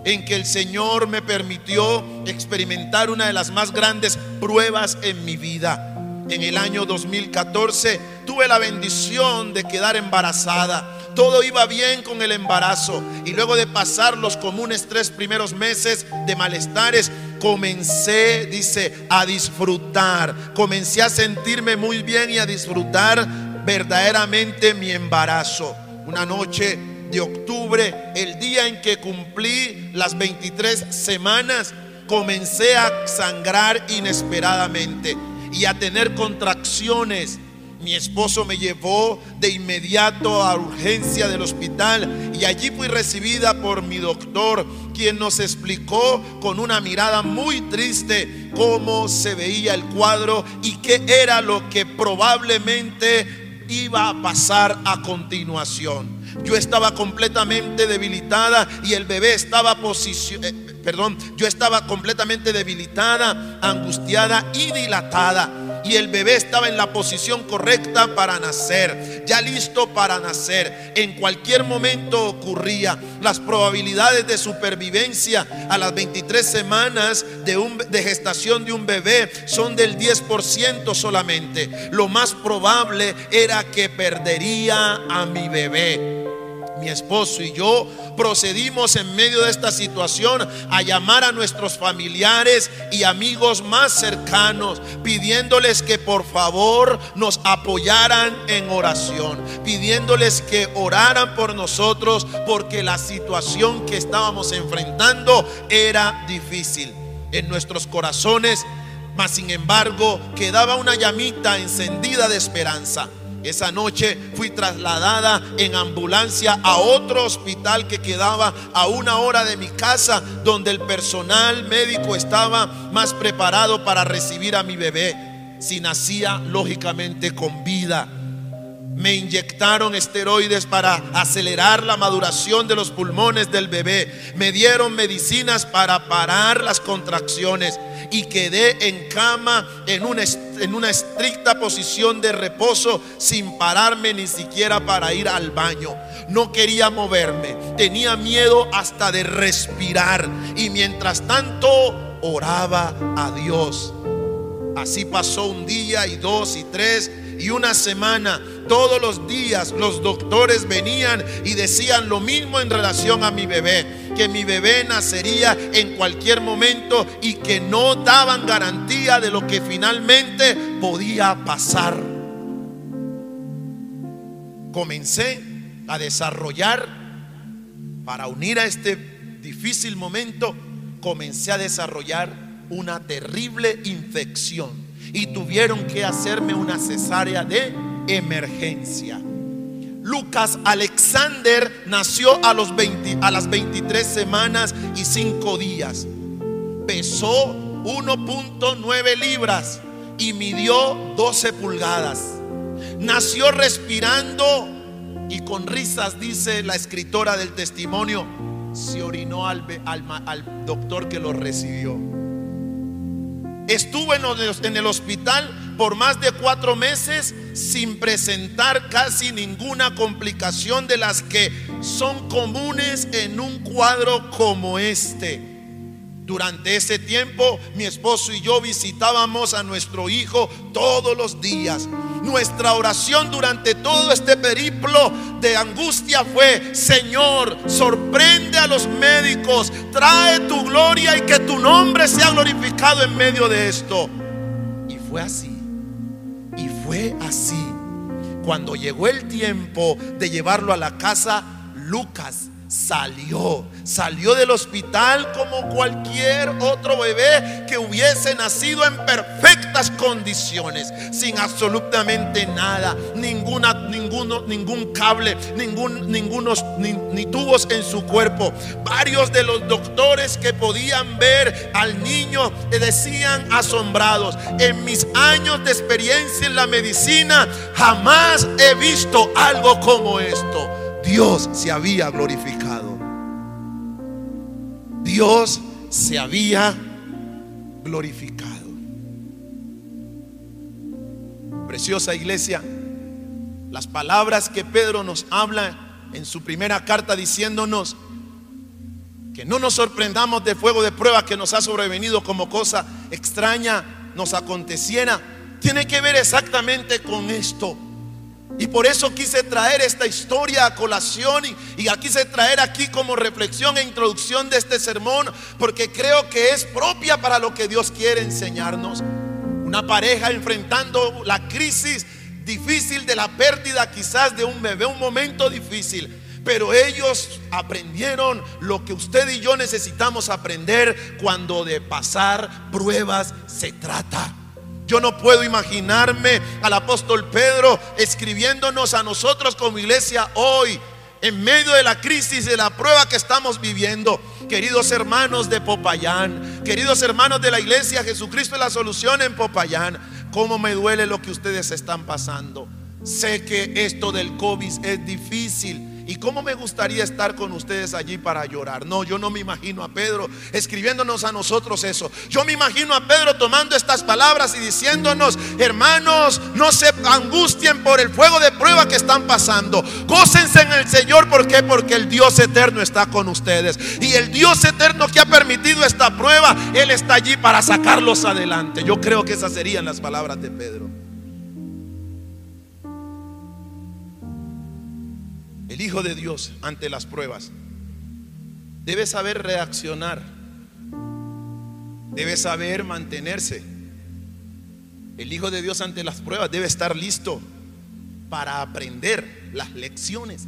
en que el Señor me permitió experimentar una de las más grandes pruebas en mi vida. En el año 2014 tuve la bendición de quedar embarazada. Todo iba bien con el embarazo y luego de pasar los comunes tres primeros meses de malestares, comencé, dice, a disfrutar. Comencé a sentirme muy bien y a disfrutar verdaderamente mi embarazo. Una noche de octubre, el día en que cumplí las 23 semanas, comencé a sangrar inesperadamente y a tener contracciones mi esposo me llevó de inmediato a urgencia del hospital y allí fui recibida por mi doctor, quien nos explicó con una mirada muy triste cómo se veía el cuadro y qué era lo que probablemente iba a pasar a continuación. Yo estaba completamente debilitada y el bebé estaba posicionado. Eh, perdón, yo estaba completamente debilitada, angustiada y dilatada y el bebé estaba en la posición correcta para nacer, ya listo para nacer. En cualquier momento ocurría. Las probabilidades de supervivencia a las 23 semanas de, de gestación de un bebé son del 10% solamente. Lo más probable era que perdería a mi bebé mi esposo y yo procedimos en medio de esta situación a llamar a nuestros familiares y amigos más cercanos, pidiéndoles que por favor nos apoyaran en oración, pidiéndoles que oraran por nosotros porque la situación que estábamos enfrentando era difícil. En nuestros corazones, mas sin embargo, quedaba una llamita encendida de esperanza esa noche fui trasladada en ambulancia a otro hospital que quedaba a una hora de mi casa, donde el personal médico estaba más preparado para recibir a mi bebé, si nacía lógicamente con vida. Me inyectaron esteroides para acelerar la maduración de los pulmones del bebé. Me dieron medicinas para parar las contracciones y quedé en cama en una, estricta posición de reposo sin pararme ni siquiera para ir al baño. No quería moverme, tenía miedo hasta de respirar y mientras tanto oraba a Dios. Así pasó un día y dos y tres y una semana. Todos los días los doctores venían y decían lo mismo en relación a mi bebé, que mi bebé nacería en cualquier momento y que no daban garantía de lo que finalmente podía pasar. Comencé a desarrollar, para unir a este difícil momento, comencé a desarrollar una terrible infección y tuvieron que hacerme una cesárea de emergencia. Lucas Alexander nació a, los 20, a las 23 semanas y 5 días. Pesó 1.9 libras y midió 12 pulgadas. Nació respirando y con risas, dice la escritora del testimonio, se orinó al, doctor que lo recibió. Estuvo en el hospital por más de cuatro meses sin presentar casi ninguna complicación de las que son comunes en un cuadro como este. Durante ese tiempo, mi esposo y yo visitábamos a nuestro hijo todos los días. Nuestra oración durante todo este periplo de angustia fue, Señor, sorprende a los médicos, trae tu gloria y que tu nombre sea glorificado en medio de esto. Y fue así, y fue así. Cuando llegó el tiempo de llevarlo a la casa, Lucas salió, salió del hospital como cualquier otro bebé que hubiese nacido en perfectas condiciones, sin absolutamente nada, ninguna, ninguno, ningún cable, ningún, ningunos, ni, ni tubos en su cuerpo. Varios de los doctores que podían ver al niño decían asombrados, en mis años de experiencia en la medicina jamás he visto algo como esto. Dios se había glorificado. Dios se había glorificado. Preciosa iglesia, las palabras que Pedro nos habla en su primera carta diciéndonos que no nos sorprendamos de fuego de prueba que nos ha sobrevenido como cosa extraña nos aconteciera, tiene que ver exactamente con esto. Y por eso quise traer esta historia a colación y, la quise traer aquí como reflexión e introducción de este sermón, porque creo que es propia para lo que Dios quiere enseñarnos. Una pareja enfrentando la crisis difícil de la pérdida quizás de un bebé, un momento difícil. Pero ellos aprendieron lo que usted y yo necesitamos aprender cuando de pasar pruebas se trata. Yo no puedo imaginarme al apóstol Pedro escribiéndonos a nosotros como iglesia hoy, en medio de la crisis, de la prueba que estamos viviendo. Queridos hermanos de Popayán, queridos hermanos de la iglesia, Jesucristo es la solución en Popayán. ¿Cómo me duele lo que ustedes están pasando? Sé que esto del COVID es difícil. Y cómo me gustaría estar con ustedes allí para llorar. No, yo no me imagino a Pedro escribiéndonos a nosotros eso. Yo me imagino a Pedro tomando estas palabras y diciéndonos, hermanos, no se angustien por el fuego de prueba que están pasando. Gócense en el Señor. ¿Por qué? Porque el Dios eterno está con ustedes. Y el Dios eterno que ha permitido esta prueba, Él está allí para sacarlos adelante. Yo creo que esas serían las palabras de Pedro. Hijo de Dios ante las pruebas debe saber reaccionar, debe saber mantenerse. El Hijo de Dios ante las pruebas debe estar listo para aprender las lecciones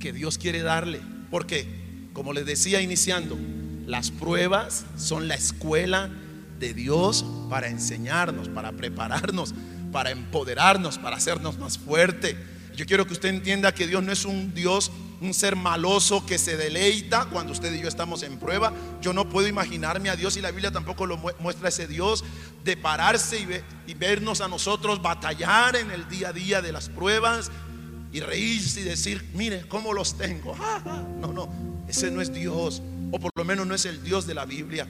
que Dios quiere darle. Porque, como les decía iniciando, las pruebas son la escuela de Dios para enseñarnos, para prepararnos, para empoderarnos, para hacernos más fuerte yo quiero que usted entienda que Dios no es un Dios, un ser maloso que se deleita cuando usted y yo estamos en prueba. Yo no puedo imaginarme a Dios y la Biblia tampoco lo muestra ese Dios de pararse y, y vernos a nosotros batallar en el día a día de las pruebas y reírse y decir, mire cómo los tengo. No, no, ese no es Dios, o por lo menos no es el Dios de la Biblia.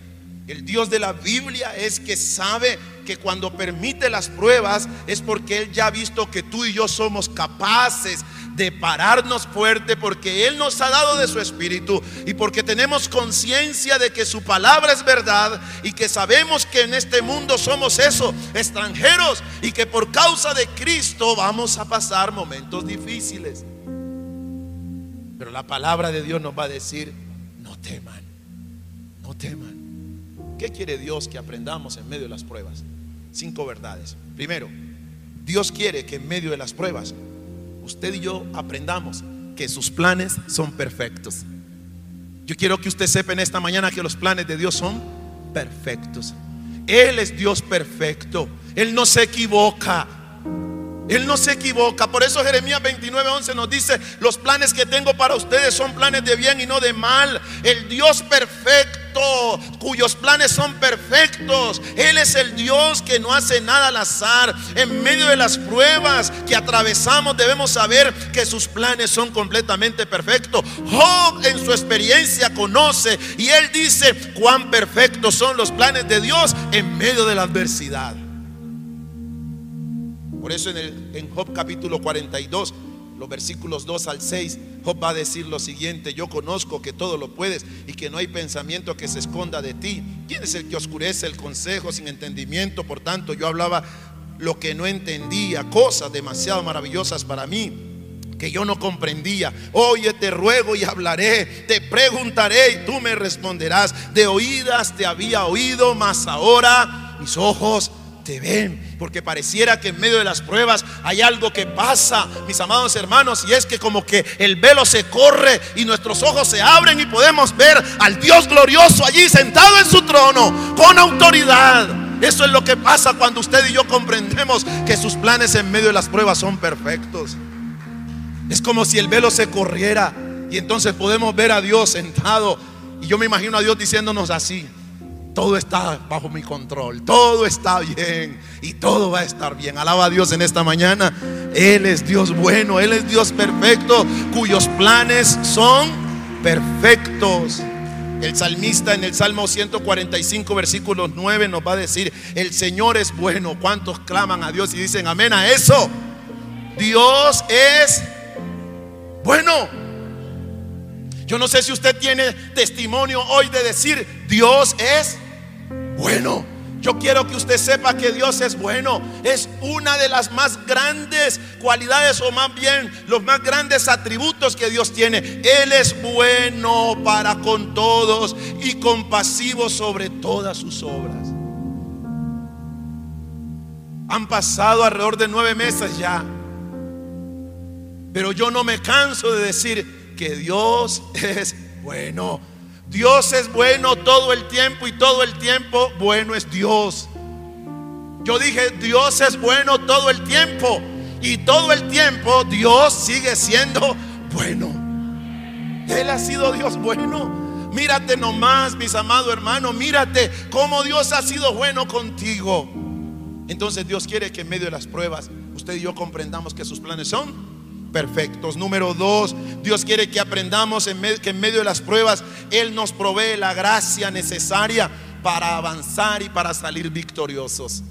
El Dios de la Biblia es que sabe que cuando permite las pruebas es porque Él ya ha visto que tú y yo somos capaces de pararnos fuerte porque Él nos ha dado de su espíritu y porque tenemos conciencia de que su palabra es verdad y que sabemos que en este mundo somos eso, extranjeros y que por causa de Cristo vamos a pasar momentos difíciles. Pero la palabra de Dios nos va a decir, no teman, no teman. ¿Qué quiere Dios que aprendamos en medio de las pruebas? Cinco verdades. Primero, Dios quiere que en medio de las pruebas usted y yo aprendamos que sus planes son perfectos. Yo quiero que usted sepa en esta mañana que los planes de Dios son perfectos. Él es Dios perfecto. Él no se equivoca. Él no se equivoca. Por eso Jeremías 29:11 nos dice, los planes que tengo para ustedes son planes de bien y no de mal. El Dios perfecto, cuyos planes son perfectos. Él es el Dios que no hace nada al azar. En medio de las pruebas que atravesamos debemos saber que sus planes son completamente perfectos. Job en su experiencia conoce y él dice cuán perfectos son los planes de Dios en medio de la adversidad. Por eso en, el, Job capítulo 42, los versículos 2 al 6, Job va a decir lo siguiente, yo conozco que todo lo puedes y que no hay pensamiento que se esconda de ti. ¿Quién es el que oscurece el consejo sin entendimiento? Por tanto, yo hablaba lo que no entendía, cosas demasiado maravillosas para mí que yo no comprendía. Oye, te ruego y hablaré, te preguntaré y tú me responderás. De oídas te había oído, mas ahora mis ojos te ven. Porque pareciera que en medio de las pruebas hay algo que pasa, mis amados hermanos, y es que como que el velo se corre y nuestros ojos se abren y podemos ver al Dios glorioso allí sentado en su trono con autoridad. Eso es lo que pasa cuando usted y yo comprendemos que sus planes en medio de las pruebas son perfectos. Es como si el velo se corriera y entonces podemos ver a Dios sentado. Y yo me imagino a Dios diciéndonos así, todo está bajo mi control, todo está bien y todo va a estar bien. Alaba a Dios en esta mañana. Él es Dios bueno, Él es Dios perfecto, cuyos planes son perfectos. El salmista en el Salmo 145, versículo 9 nos va a decir, el Señor es bueno. ¿Cuántos claman a Dios y dicen amén a eso? Dios es bueno. Yo no sé si usted tiene testimonio hoy de decir, Dios es bueno. Yo quiero que usted sepa que Dios es bueno. Es una de las más grandes cualidades o más bien los más grandes atributos que Dios tiene. Él es bueno para con todos y compasivo sobre todas sus obras. Han pasado alrededor de nueve meses ya. Pero yo no me canso de decir que Dios es bueno. Dios es bueno todo el tiempo y todo el tiempo bueno es Dios. Yo dije, Dios es bueno todo el tiempo y todo el tiempo Dios sigue siendo bueno. Él ha sido Dios bueno. Mírate nomás, mis amados hermanos, mírate cómo Dios ha sido bueno contigo. Entonces Dios quiere que en medio de las pruebas usted y yo comprendamos que sus planes son perfectos. Número dos, Dios quiere que aprendamos en que en medio de las pruebas Él nos provee la gracia necesaria para avanzar y para salir victoriosos.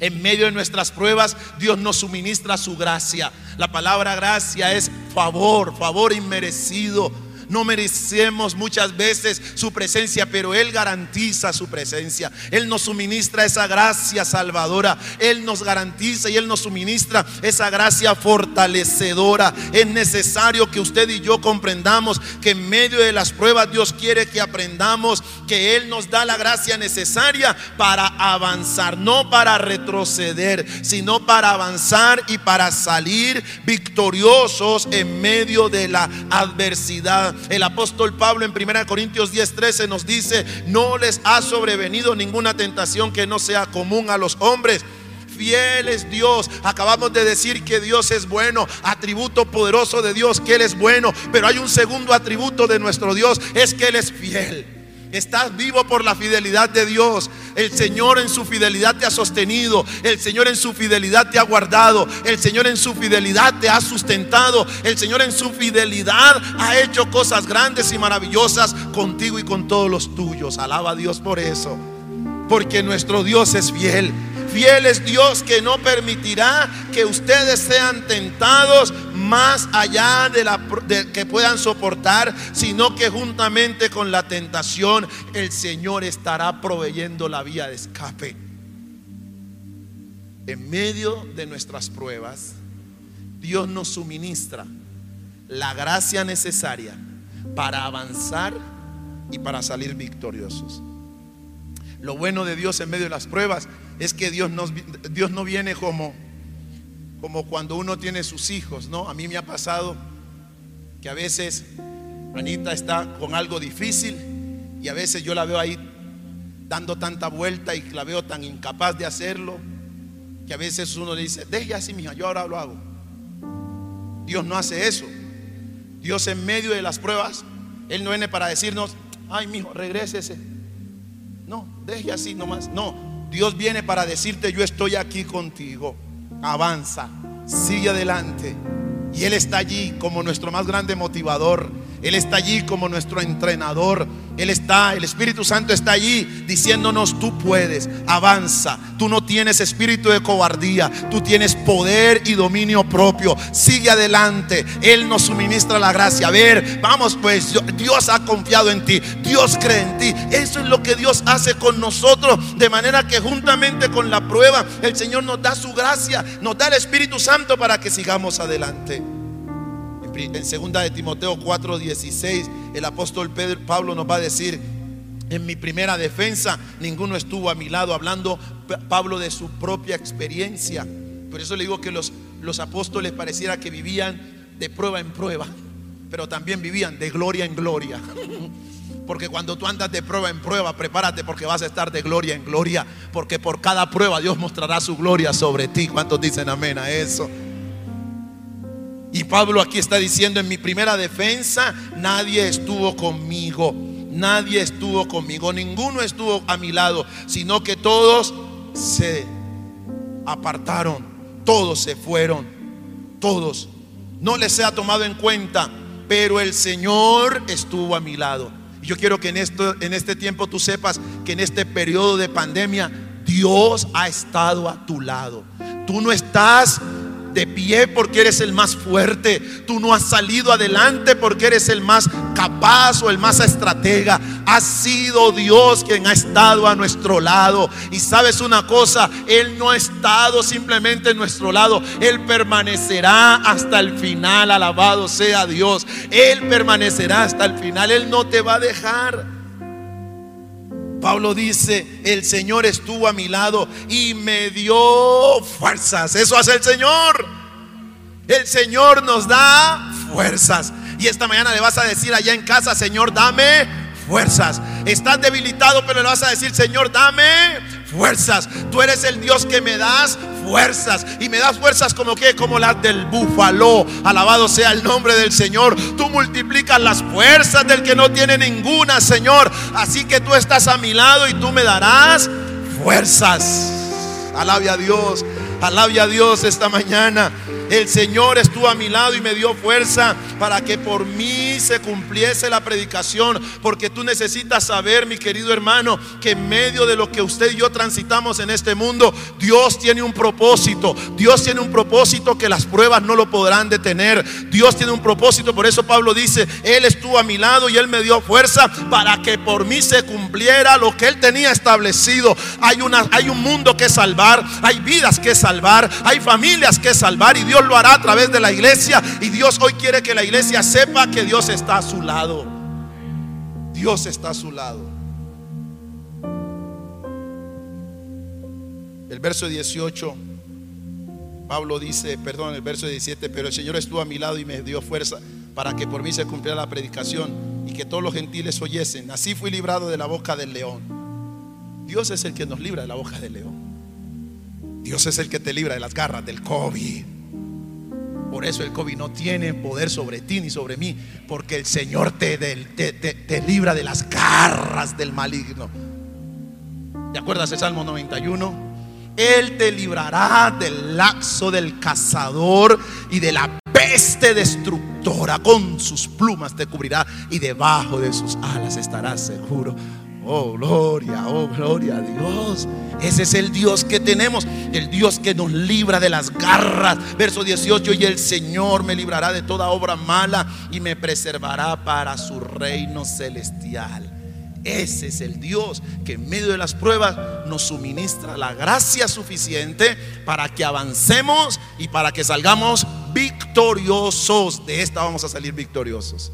En medio de nuestras pruebas, Dios nos suministra su gracia. La palabra gracia es favor, favor inmerecido no merecemos muchas veces su presencia, pero Él garantiza su presencia. Él nos suministra esa gracia salvadora. Él nos garantiza y Él nos suministra esa gracia fortalecedora. Es necesario que usted y yo comprendamos que en medio de las pruebas Dios quiere que aprendamos que Él nos da la gracia necesaria para avanzar, no para retroceder, sino para avanzar y para salir victoriosos en medio de la adversidad. El apóstol Pablo en 1 Corintios 10:13 nos dice, no les ha sobrevenido ninguna tentación que no sea común a los hombres fiel es Dios. Acabamos de decir que Dios es bueno, atributo poderoso de Dios, que Él es bueno, pero hay un segundo atributo de nuestro Dios, es que Él es fiel. Estás vivo por la fidelidad de Dios. El Señor en su fidelidad te ha sostenido. El Señor en su fidelidad te ha guardado. El Señor en su fidelidad te ha sustentado. El Señor en su fidelidad ha hecho cosas grandes y maravillosas contigo y con todos los tuyos. Alaba a Dios por eso. Porque nuestro Dios es fiel. Fiel es Dios que no permitirá que ustedes sean tentados más allá de la que puedan soportar, sino que juntamente con la tentación el Señor estará proveyendo la vía de escape. En medio de nuestras pruebas, Dios nos suministra la gracia necesaria para avanzar y para salir victoriosos. Lo bueno de Dios en medio de las pruebas es que Dios, Dios no viene como, como cuando uno tiene sus hijos, ¿no? A mí me ha pasado que a veces Anita está con algo difícil y a veces yo la veo ahí dando tanta vuelta y la veo tan incapaz de hacerlo que a veces uno le dice, deje así, mija, yo ahora lo hago. Dios no hace eso. Dios en medio de las pruebas, Él no viene para decirnos, ay, mijo, regrésese. No, deje así nomás. No, Dios viene para decirte, yo estoy aquí contigo. Avanza, sigue adelante. Y Él está allí como nuestro más grande motivador. Él está allí como nuestro entrenador. Él está, el Espíritu Santo está allí diciéndonos, tú puedes, avanza. Tú no tienes espíritu de cobardía, tú tienes poder y dominio propio. Sigue adelante. Él nos suministra la gracia. A ver, vamos pues, Dios ha confiado en ti, Dios cree en ti. Eso es lo que Dios hace con nosotros, de manera que juntamente con la prueba, el Señor nos da su gracia, nos da el Espíritu Santo para que sigamos adelante en segunda de Timoteo 4:16, el apóstol Pedro, Pablo nos va a decir, en mi primera defensa, ninguno estuvo a mi lado, hablando Pablo de su propia experiencia. Por eso le digo que los, los apóstoles pareciera que vivían de prueba en prueba, pero también vivían de gloria en gloria. Porque cuando tú andas de prueba en prueba, prepárate porque vas a estar de gloria en gloria. Porque por cada prueba Dios mostrará su gloria sobre ti. ¿Cuántos dicen amén a eso? Y Pablo aquí está diciendo, en mi primera defensa, nadie estuvo conmigo, nadie estuvo conmigo, ninguno estuvo a mi lado, sino que todos se apartaron, todos se fueron, todos. No les ha tomado en cuenta, pero el Señor estuvo a mi lado. Y yo quiero que en, esto, en este tiempo tú sepas que en este periodo de pandemia Dios ha estado a tu lado. Tú no estás de pie porque eres el más fuerte. Tú no has salido adelante porque eres el más capaz o el más estratega. Ha sido Dios quien ha estado a nuestro lado. Y sabes una cosa, Él no ha estado simplemente en nuestro lado. Él permanecerá hasta el final. Alabado sea Dios. Él permanecerá hasta el final. Él no te va a dejar. Pablo dice, el Señor estuvo a mi lado y me dio fuerzas. Eso hace el Señor. El Señor nos da fuerzas. Y esta mañana le vas a decir allá en casa, Señor, dame fuerzas. Estás debilitado, pero le vas a decir, Señor, dame fuerzas. Tú eres el Dios que me das fuerzas. Y me das fuerzas como que, como las del búfalo. Alabado sea el nombre del Señor. Tú multiplicas las fuerzas del que no tiene ninguna, Señor. Así que tú estás a mi lado y tú me darás fuerzas. Alabe a Dios. Alabe a Dios esta mañana. El Señor estuvo a mi lado y me dio fuerza para que por mí se cumpliese la predicación. Porque tú necesitas saber, mi querido hermano, que en medio de lo que usted y yo transitamos en este mundo, Dios tiene un propósito. Dios tiene un propósito que las pruebas no lo podrán detener. Dios tiene un propósito. Por eso Pablo dice, Él estuvo a mi lado y Él me dio fuerza para que por mí se cumpliera lo que Él tenía establecido. Hay, una, hay un mundo que salvar, hay vidas que salvar, hay familias que salvar y Dios Lo hará a través de la iglesia. Y Dios hoy quiere que la iglesia sepa que Dios está a su lado. Dios está a su lado. El verso 18, Pablo dice, perdón, el verso 17, pero el Señor estuvo a mi lado y me dio fuerza para que por mí se cumpliera la predicación y que todos los gentiles oyesen. Así fui librado de la boca del león. Dios es el que nos libra de la boca del león. Dios es el que te libra de las garras del COVID. Por eso el COVID no tiene poder sobre ti ni sobre mí, porque el Señor te, te, libra de las garras del maligno. ¿Te acuerdas de Salmo 91? Él te librará del laxo del cazador y de la peste destructora. Con sus plumas te cubrirá y debajo de sus alas estarás seguro. Oh, gloria, oh, gloria a Dios. Ese es el Dios que tenemos, el Dios que nos libra de las garras. Verso 18, y el Señor me librará de toda obra mala y me preservará para su reino celestial. Ese es el Dios que en medio de las pruebas nos suministra la gracia suficiente para que avancemos y para que salgamos victoriosos. De esta vamos a salir victoriosos.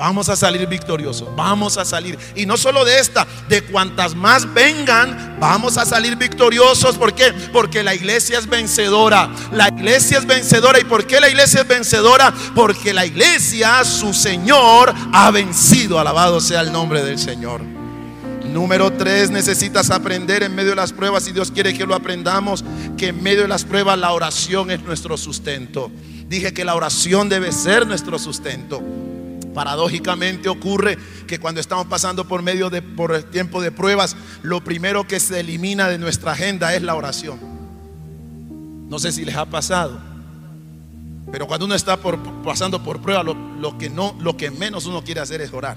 Vamos a salir victoriosos, vamos a salir. Y no solo de esta, de cuantas más vengan, vamos a salir victoriosos. ¿Por qué? Porque la iglesia es vencedora. La iglesia es vencedora. ¿Y por qué la iglesia es vencedora? Porque la iglesia, su Señor, ha vencido. Alabado sea el nombre del Señor. Número tres, necesitas aprender en medio de las pruebas, y Dios quiere que lo aprendamos, que en medio de las pruebas la oración es nuestro sustento. Dije que la oración debe ser nuestro sustento. Paradójicamente ocurre que cuando estamos pasando por medio de por el tiempo de pruebas, lo primero que se elimina de nuestra agenda es la oración. No sé si les ha pasado. Pero cuando uno está por- pasando por prueba, lo, lo que no, lo que menos uno quiere hacer es orar.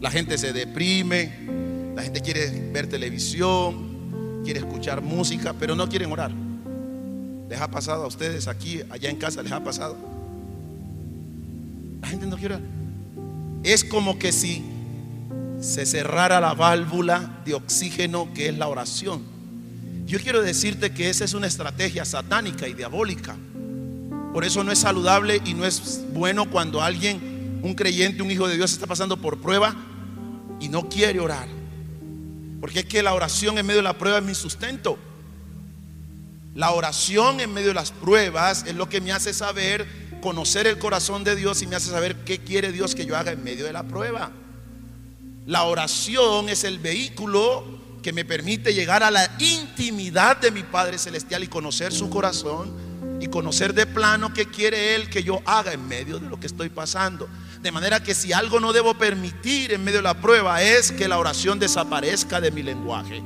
La gente se deprime, la gente quiere ver televisión, quiere escuchar música, pero no quieren orar. ¿Les ha pasado a ustedes aquí, allá en casa, les ha pasado? Orar. Es como que si se cerrara la válvula de oxígeno que es la oración. Yo quiero decirte que esa es una estrategia satánica y diabólica. Por eso no es saludable y no es bueno cuando alguien, un creyente, un hijo de Dios está pasando por prueba y no quiere orar. Porque es que la oración en medio de la prueba es mi sustento. La oración en medio de las pruebas es lo que me hace saber, conocer el corazón de Dios y me hace saber qué quiere Dios que yo haga en medio de la prueba. La oración es el vehículo que me permite llegar a la intimidad de mi Padre Celestial y conocer su corazón y conocer de plano qué quiere Él que yo haga en medio de lo que estoy pasando. De manera que si algo no debo permitir en medio de la prueba es que la oración desaparezca de mi lenguaje.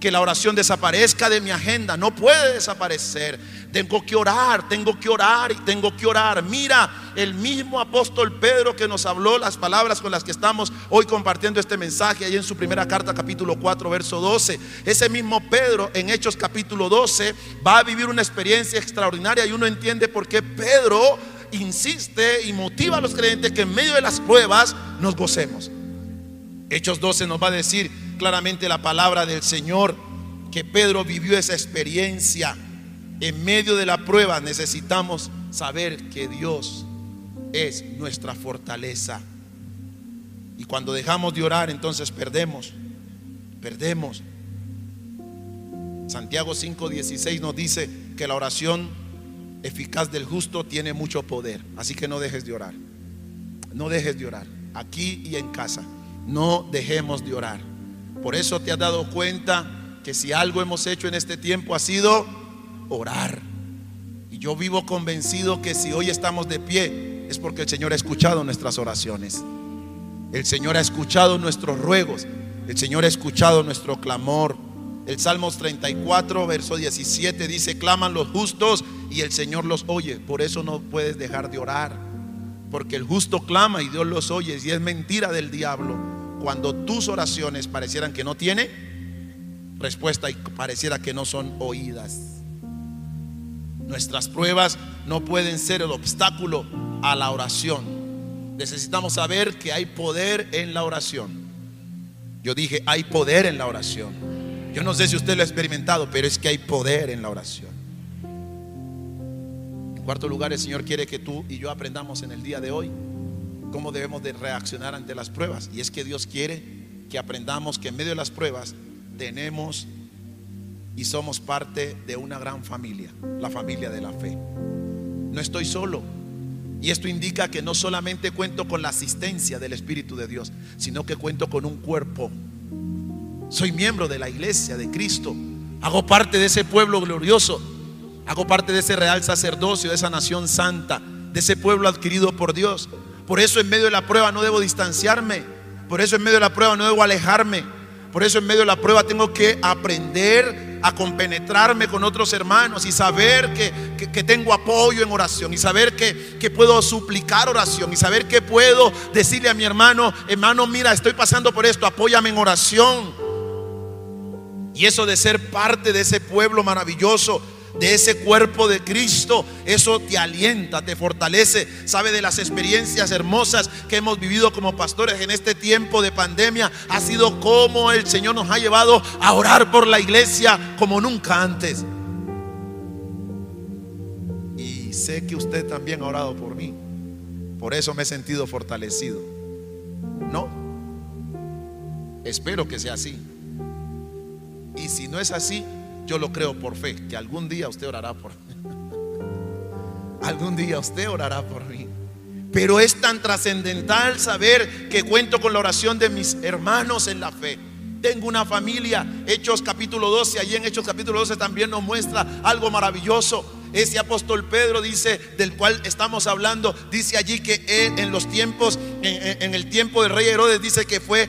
Que la oración desaparezca de mi agenda. No puede desaparecer. Tengo que orar, tengo que orar y tengo que orar. Mira, el mismo apóstol Pedro que nos habló las palabras con las que estamos hoy compartiendo este mensaje, ahí en su primera carta, capítulo 4, verso 12. Ese mismo Pedro en Hechos capítulo 12 va a vivir una experiencia extraordinaria y uno entiende por qué Pedro insiste y motiva a los creyentes que en medio de las pruebas nos gocemos. Hechos 12 nos va a decir claramente la palabra del Señor que Pedro vivió esa experiencia. En medio de la prueba necesitamos saber que Dios es nuestra fortaleza. Y cuando dejamos de orar, entonces perdemos. Perdemos. Santiago 5:16 nos dice que la oración eficaz del justo tiene mucho poder. Así que no dejes de orar. No dejes de orar. Aquí y en casa. No dejemos de orar. Por eso te has dado cuenta que si algo hemos hecho en este tiempo ha sido orar. Y yo vivo convencido que si hoy estamos de pie es porque el Señor ha escuchado nuestras oraciones. El Señor ha escuchado nuestros ruegos. El Señor ha escuchado nuestro clamor. El Salmos 34, verso 17 dice, claman los justos y el Señor los oye. Por eso no puedes dejar de orar. Porque el justo clama y Dios los oye. Y es mentira del diablo cuando tus oraciones parecieran que no tiene respuesta y pareciera que no son oídas. Nuestras pruebas no pueden ser el obstáculo a la oración. Necesitamos saber que hay poder en la oración. Yo dije, hay poder en la oración. Yo no sé si usted lo ha experimentado, pero es que hay poder en la oración. En cuarto lugar, el Señor quiere que tú y yo aprendamos en el día de hoy cómo debemos de reaccionar ante las pruebas. Y es que Dios quiere que aprendamos que en medio de las pruebas tenemos y somos parte de una gran familia, la familia de la fe. No estoy solo. Y esto indica que no solamente cuento con la asistencia del Espíritu de Dios, sino que cuento con un cuerpo. Soy miembro de la iglesia de Cristo. Hago parte de ese pueblo glorioso. Hago parte de ese real sacerdocio, de esa nación santa, de ese pueblo adquirido por Dios. Por eso en medio de la prueba no debo distanciarme. Por eso en medio de la prueba no debo alejarme. Por eso en medio de la prueba tengo que aprender a compenetrarme con otros hermanos y saber que, que- tengo apoyo en oración y saber que, que puedo suplicar oración y saber que puedo decirle a mi hermano, hermano, mira, estoy pasando por esto, apóyame en oración. Y eso de ser parte de ese pueblo maravilloso, de ese cuerpo de Cristo, eso te alienta, te fortalece. Sabe de las experiencias hermosas que hemos vivido como pastores en este tiempo de pandemia. Ha sido como el Señor nos ha llevado a orar por la iglesia como nunca antes. Y sé que usted también ha orado por mí. Por eso me he sentido fortalecido. ¿No? Espero que sea así. Y si no es así, yo lo creo por fe, que algún día usted orará por mí. algún día usted orará por mí. Pero es tan trascendental saber que cuento con la oración de mis hermanos en la fe. Tengo una familia, Hechos capítulo 12, allí en Hechos capítulo 12 también nos muestra algo maravilloso. Ese apóstol Pedro dice, del cual estamos hablando, dice allí que él, en los tiempos, en, el tiempo del rey Herodes, dice que fue,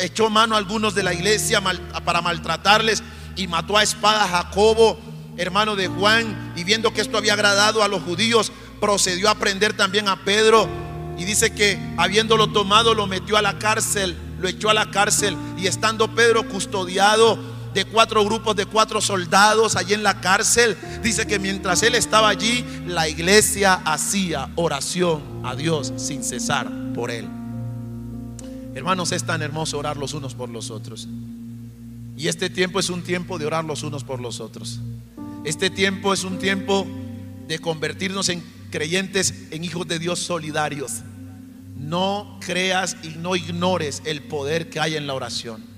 echó mano a algunos de la iglesia para maltratarles y mató a espada a Jacobo, hermano de Juan, y viendo que esto había agradado a los judíos, procedió a prender también a Pedro y dice que habiéndolo tomado lo metió a la cárcel, lo echó a la cárcel y estando Pedro custodiado de cuatro grupos de cuatro soldados allí en la cárcel, dice que mientras él estaba allí, la iglesia hacía oración a Dios sin cesar por él. Hermanos, es tan hermoso orar los unos por los otros. Y este tiempo es un tiempo de orar los unos por los otros. Este tiempo es un tiempo de convertirnos en creyentes, en hijos de Dios solidarios. No creas y no ignores el poder que hay en la oración.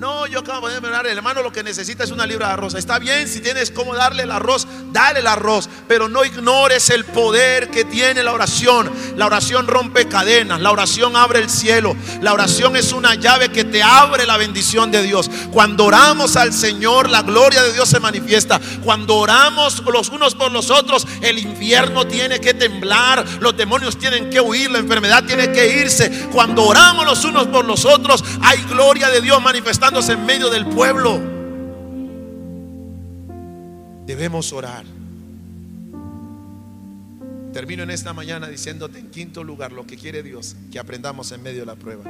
No, yo acabo de orar, hermano lo que necesita es una libra de arroz. Está bien, si tienes cómo darle el arroz, dale el arroz, pero no ignores el poder que tiene la oración. La oración rompe cadenas, la oración abre el cielo, la oración es una llave que te abre la bendición de Dios. Cuando oramos al Señor, la gloria de Dios se manifiesta. Cuando oramos los unos por los otros, el infierno tiene que temblar, los demonios tienen que huir, la enfermedad tiene que irse. Cuando oramos los unos por los otros, hay gloria de Dios manifestando en medio del pueblo. Debemos orar. Termino en esta mañana diciéndote en quinto lugar lo que quiere Dios, que aprendamos en medio de la prueba.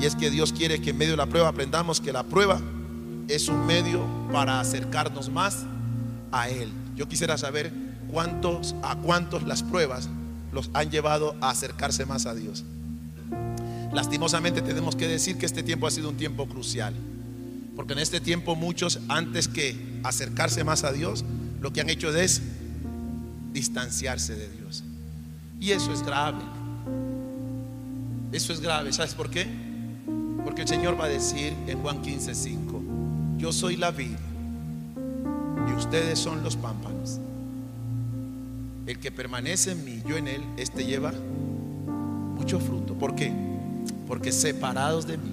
Y es que Dios quiere que en medio de la prueba aprendamos que la prueba es un medio para acercarnos más a Él. Yo quisiera saber cuántos, a cuántos las pruebas los han llevado a acercarse más a Dios. Lastimosamente tenemos que decir que este tiempo ha sido un tiempo crucial. Porque en este tiempo muchos, antes que acercarse más a Dios, lo que han hecho es distanciarse de Dios. Y eso es grave. Eso es grave. ¿Sabes por qué? Porque el Señor va a decir en Juan 15, 5, yo soy la vid y ustedes son los pámpanos. El que permanece en mí, yo en él, este lleva mucho fruto. ¿Por qué? Porque separados de mí,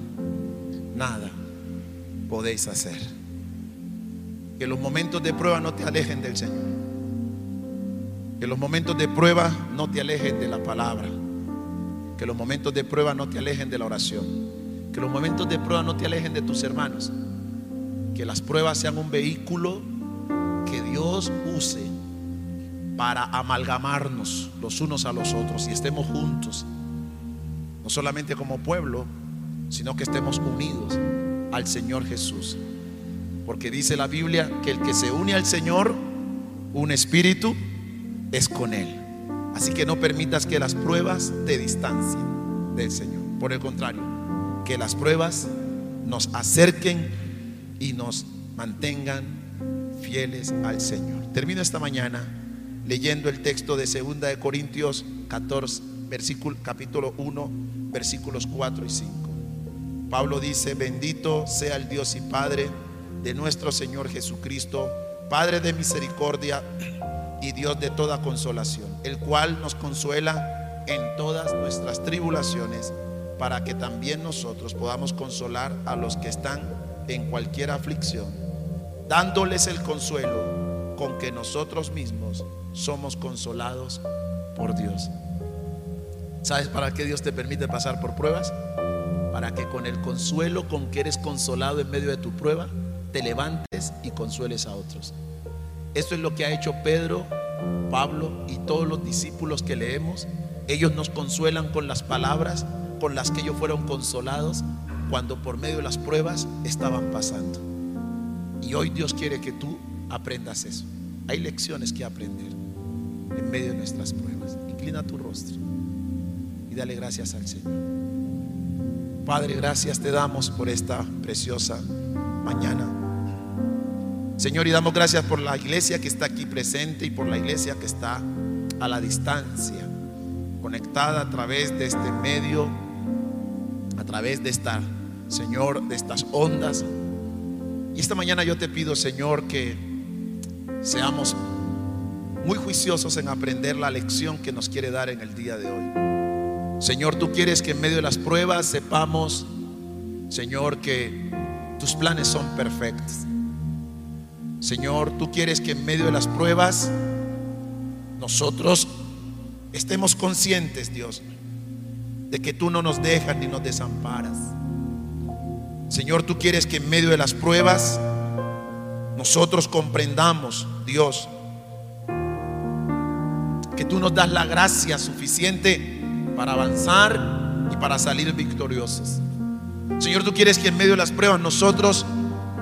nada podéis hacer. Que los momentos de prueba no te alejen del Señor. Que los momentos de prueba no te alejen de la palabra. Que los momentos de prueba no te alejen de la oración. Que los momentos de prueba no te alejen de tus hermanos. Que las pruebas sean un vehículo que Dios use para amalgamarnos los unos a los otros y estemos juntos no solamente como pueblo, sino que estemos unidos al Señor Jesús. Porque dice la Biblia que el que se une al Señor, un espíritu, es con Él. Así que no permitas que las pruebas te distancien del Señor. Por el contrario, que las pruebas nos acerquen y nos mantengan fieles al Señor. Termino esta mañana leyendo el texto de 2 de Corintios 14 versículo, capítulo 1, versículos 4 y 5. Pablo dice, bendito sea el Dios y Padre de nuestro Señor Jesucristo, Padre de misericordia y Dios de toda consolación, el cual nos consuela en todas nuestras tribulaciones, para que también nosotros podamos consolar a los que están en cualquier aflicción, dándoles el consuelo con que nosotros mismos somos consolados por Dios. ¿Sabes para qué Dios te permite pasar por pruebas? Para que con el consuelo con que eres consolado en medio de tu prueba, te levantes y consueles a otros. Esto es lo que ha hecho Pedro, Pablo y todos los discípulos que leemos. Ellos nos consuelan con las palabras con las que ellos fueron consolados cuando por medio de las pruebas estaban pasando. Y hoy Dios quiere que tú aprendas eso. Hay lecciones que aprender en medio de nuestras pruebas. Inclina tu rostro dale gracias al Señor. Padre, gracias te damos por esta preciosa mañana. Señor, y damos gracias por la iglesia que está aquí presente y por la iglesia que está a la distancia, conectada a través de este medio, a través de esta, Señor, de estas ondas. Y esta mañana yo te pido, Señor, que seamos muy juiciosos en aprender la lección que nos quiere dar en el día de hoy. Señor, tú quieres que en medio de las pruebas sepamos, Señor, que tus planes son perfectos. Señor, tú quieres que en medio de las pruebas nosotros estemos conscientes, Dios, de que tú no nos dejas ni nos desamparas. Señor, tú quieres que en medio de las pruebas nosotros comprendamos, Dios, que tú nos das la gracia suficiente para avanzar y para salir victoriosos. Señor, tú quieres que en medio de las pruebas nosotros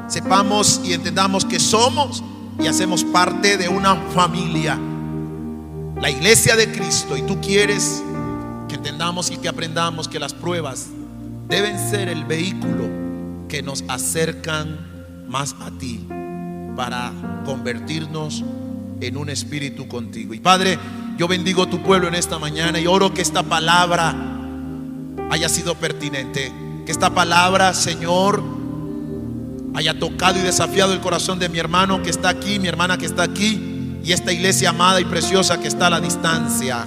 sepamos y entendamos que somos y hacemos parte de una familia, la iglesia de Cristo. Y tú quieres que entendamos y que aprendamos que las pruebas deben ser el vehículo que nos acercan más a ti para convertirnos en un espíritu contigo. Y Padre, yo bendigo tu pueblo en esta mañana y oro que esta palabra haya sido pertinente. Que esta palabra, Señor, haya tocado y desafiado el corazón de mi hermano que está aquí, mi hermana que está aquí y esta iglesia amada y preciosa que está a la distancia,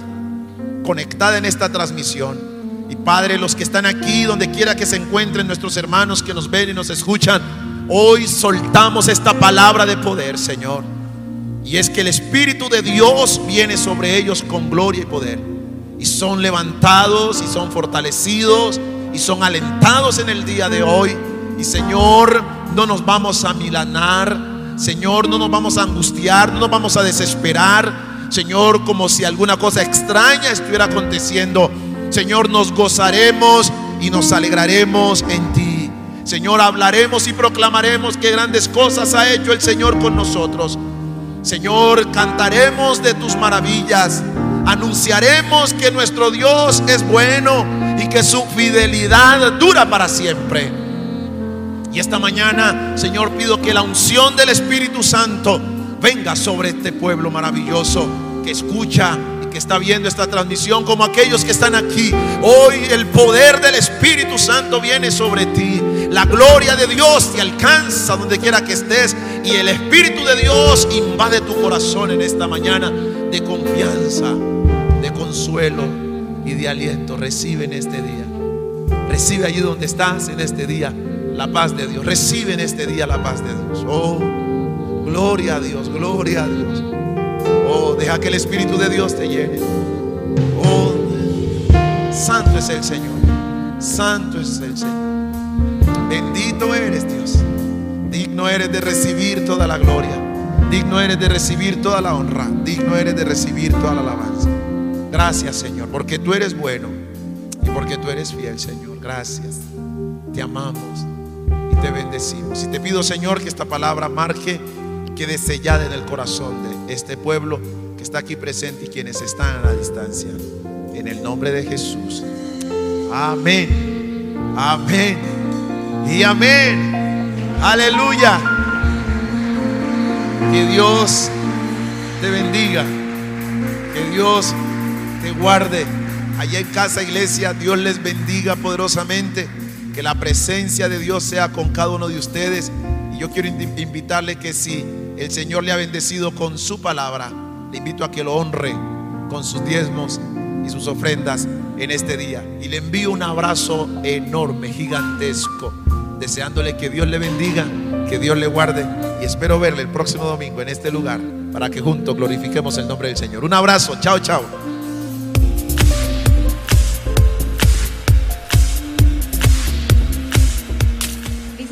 conectada en esta transmisión. Y Padre, los que están aquí, donde quiera que se encuentren nuestros hermanos que nos ven y nos escuchan, hoy soltamos esta palabra de poder, Señor. Y es que el Espíritu de Dios viene sobre ellos con gloria y poder. Y son levantados y son fortalecidos y son alentados en el día de hoy. Y Señor, no nos vamos a milanar. Señor, no nos vamos a angustiar, no nos vamos a desesperar. Señor, como si alguna cosa extraña estuviera aconteciendo. Señor, nos gozaremos y nos alegraremos en ti. Señor, hablaremos y proclamaremos qué grandes cosas ha hecho el Señor con nosotros. Señor, cantaremos de tus maravillas. Anunciaremos que nuestro Dios es bueno y que su fidelidad dura para siempre. Y esta mañana, Señor, pido que la unción del Espíritu Santo venga sobre este pueblo maravilloso que escucha y que está viendo esta transmisión, como aquellos que están aquí. Hoy el poder del Espíritu Santo viene sobre ti. La gloria de Dios te alcanza donde quiera que estés. Y el Espíritu de Dios invade tu corazón en esta mañana de confianza, de consuelo y de aliento. Recibe en este día. Recibe allí donde estás en este día la paz de Dios. Recibe en este día la paz de Dios. Oh, gloria a Dios, gloria a Dios. Oh, deja que el Espíritu de Dios te llene. Oh, santo es el Señor. Santo es el Señor. Bendito eres Dios. Digno eres de recibir toda la gloria. Digno eres de recibir toda la honra. Digno eres de recibir toda la alabanza. Gracias Señor, porque tú eres bueno y porque tú eres fiel Señor. Gracias. Te amamos y te bendecimos. Y te pido Señor que esta palabra marque quede sellada en el corazón de este pueblo que está aquí presente y quienes están a la distancia. En el nombre de Jesús. Amén. Amén. Y amén. Aleluya. Que Dios te bendiga. Que Dios te guarde. Allá en casa, iglesia, Dios les bendiga poderosamente. Que la presencia de Dios sea con cada uno de ustedes. Y yo quiero invitarle que si el Señor le ha bendecido con su palabra, le invito a que lo honre con sus diezmos y sus ofrendas en este día. Y le envío un abrazo enorme, gigantesco, deseándole que Dios le bendiga, que Dios le guarde. Y espero verle el próximo domingo en este lugar para que juntos glorifiquemos el nombre del Señor. Un abrazo, chao, chao.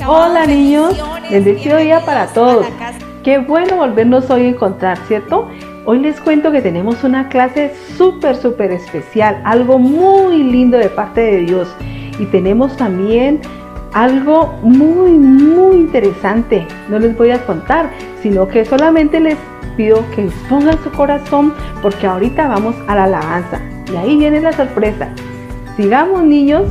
Hola niños, bendecido día para todos. Qué bueno volvernos hoy a encontrar, ¿cierto? Hoy les cuento que tenemos una clase súper, súper especial, algo muy lindo de parte de Dios. Y tenemos también algo muy, muy interesante. No les voy a contar, sino que solamente les pido que pongan su corazón porque ahorita vamos a la alabanza. Y ahí viene la sorpresa. Sigamos niños.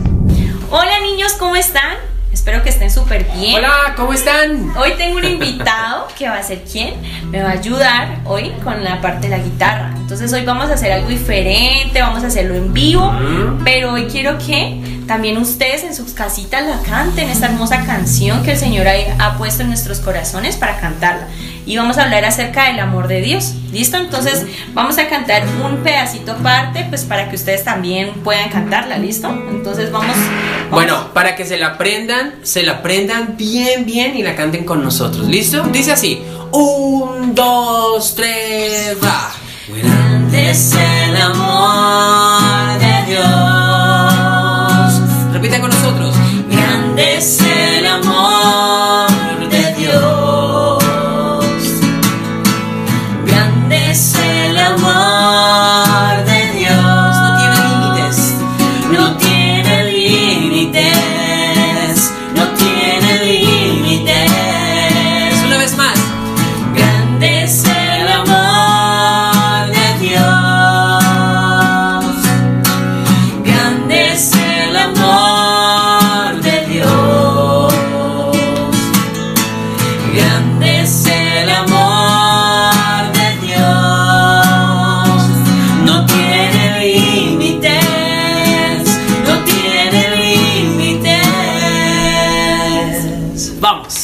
Hola niños, ¿cómo están? Espero que estén súper bien. Hola, ¿cómo están? Hoy tengo un invitado que va a ser quién? Me va a ayudar hoy con la parte de la guitarra. Entonces hoy vamos a hacer algo diferente, vamos a hacerlo en vivo, pero hoy quiero que también ustedes en sus casitas la canten, esta hermosa canción que el Señor ha, ha puesto en nuestros corazones para cantarla. Y vamos a hablar acerca del amor de Dios. ¿Listo? Entonces vamos a cantar un pedacito aparte, pues para que ustedes también puedan cantarla, ¿listo? Entonces vamos... vamos. Bueno, para que se la aprendan, se la aprendan bien, bien y la canten con nosotros. ¿Listo? Dice así. Un, dos, tres, va. Grande es el amor de Dios. bumps.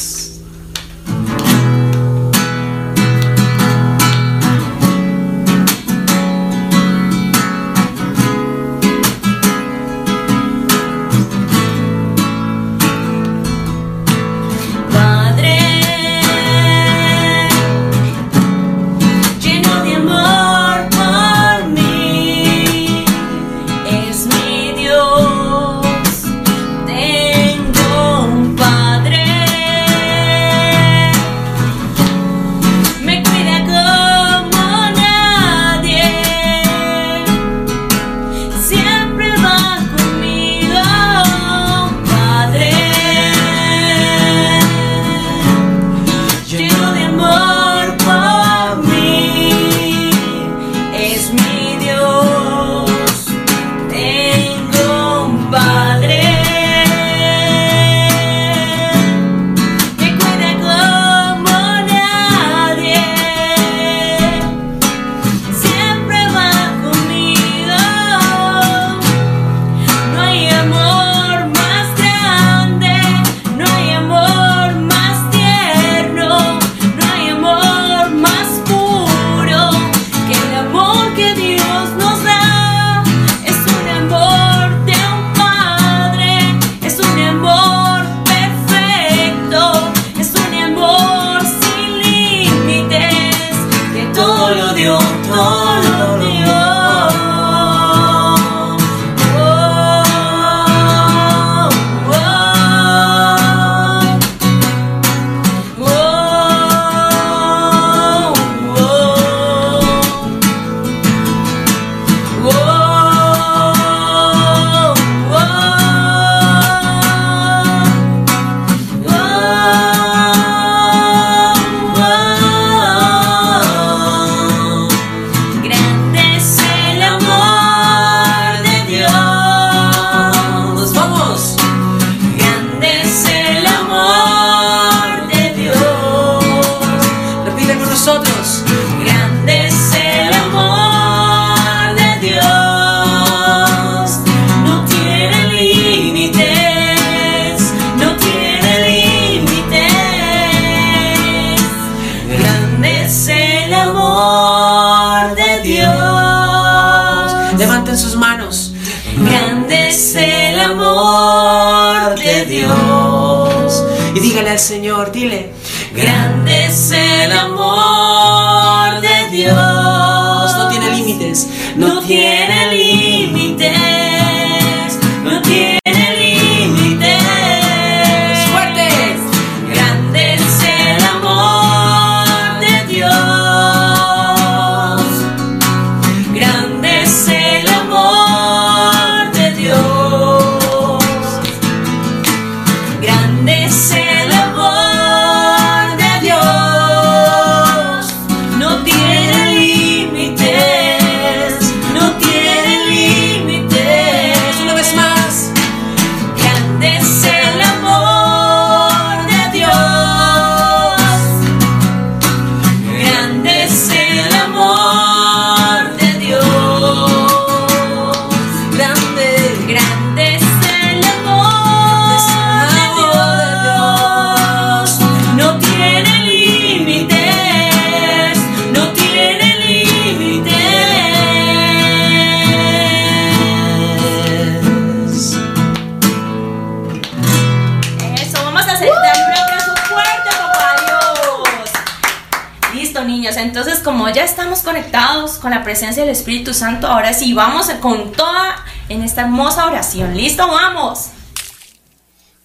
Presencia del Espíritu Santo, ahora sí vamos con toda en esta hermosa oración. ¿Listo? Vamos.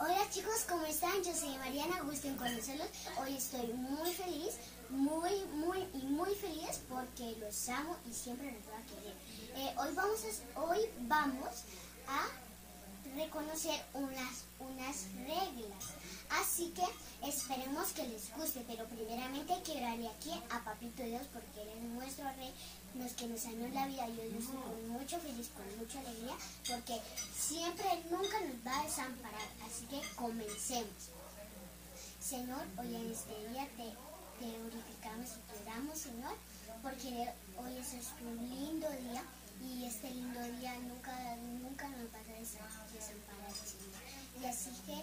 Hola chicos, ¿cómo están? Yo soy Mariana, gusto en conocerlos. Hoy estoy muy feliz, muy, muy y muy feliz porque los amo y siempre los voy a querer. Eh, hoy, vamos a, hoy vamos a reconocer unas, unas reglas. Así que esperemos que les guste, pero primeramente quiero darle aquí a Papito Dios porque Él es nuestro rey, los que nos sanó la vida. Yo lo estoy con mucho feliz, con mucha alegría, porque siempre nunca nos va a desamparar. Así que comencemos. Señor, hoy en este día te, glorificamos y te damos, Señor, porque hoy es un lindo día y este lindo día nunca, nunca nos va a desa- desamparar, Señor. Y así que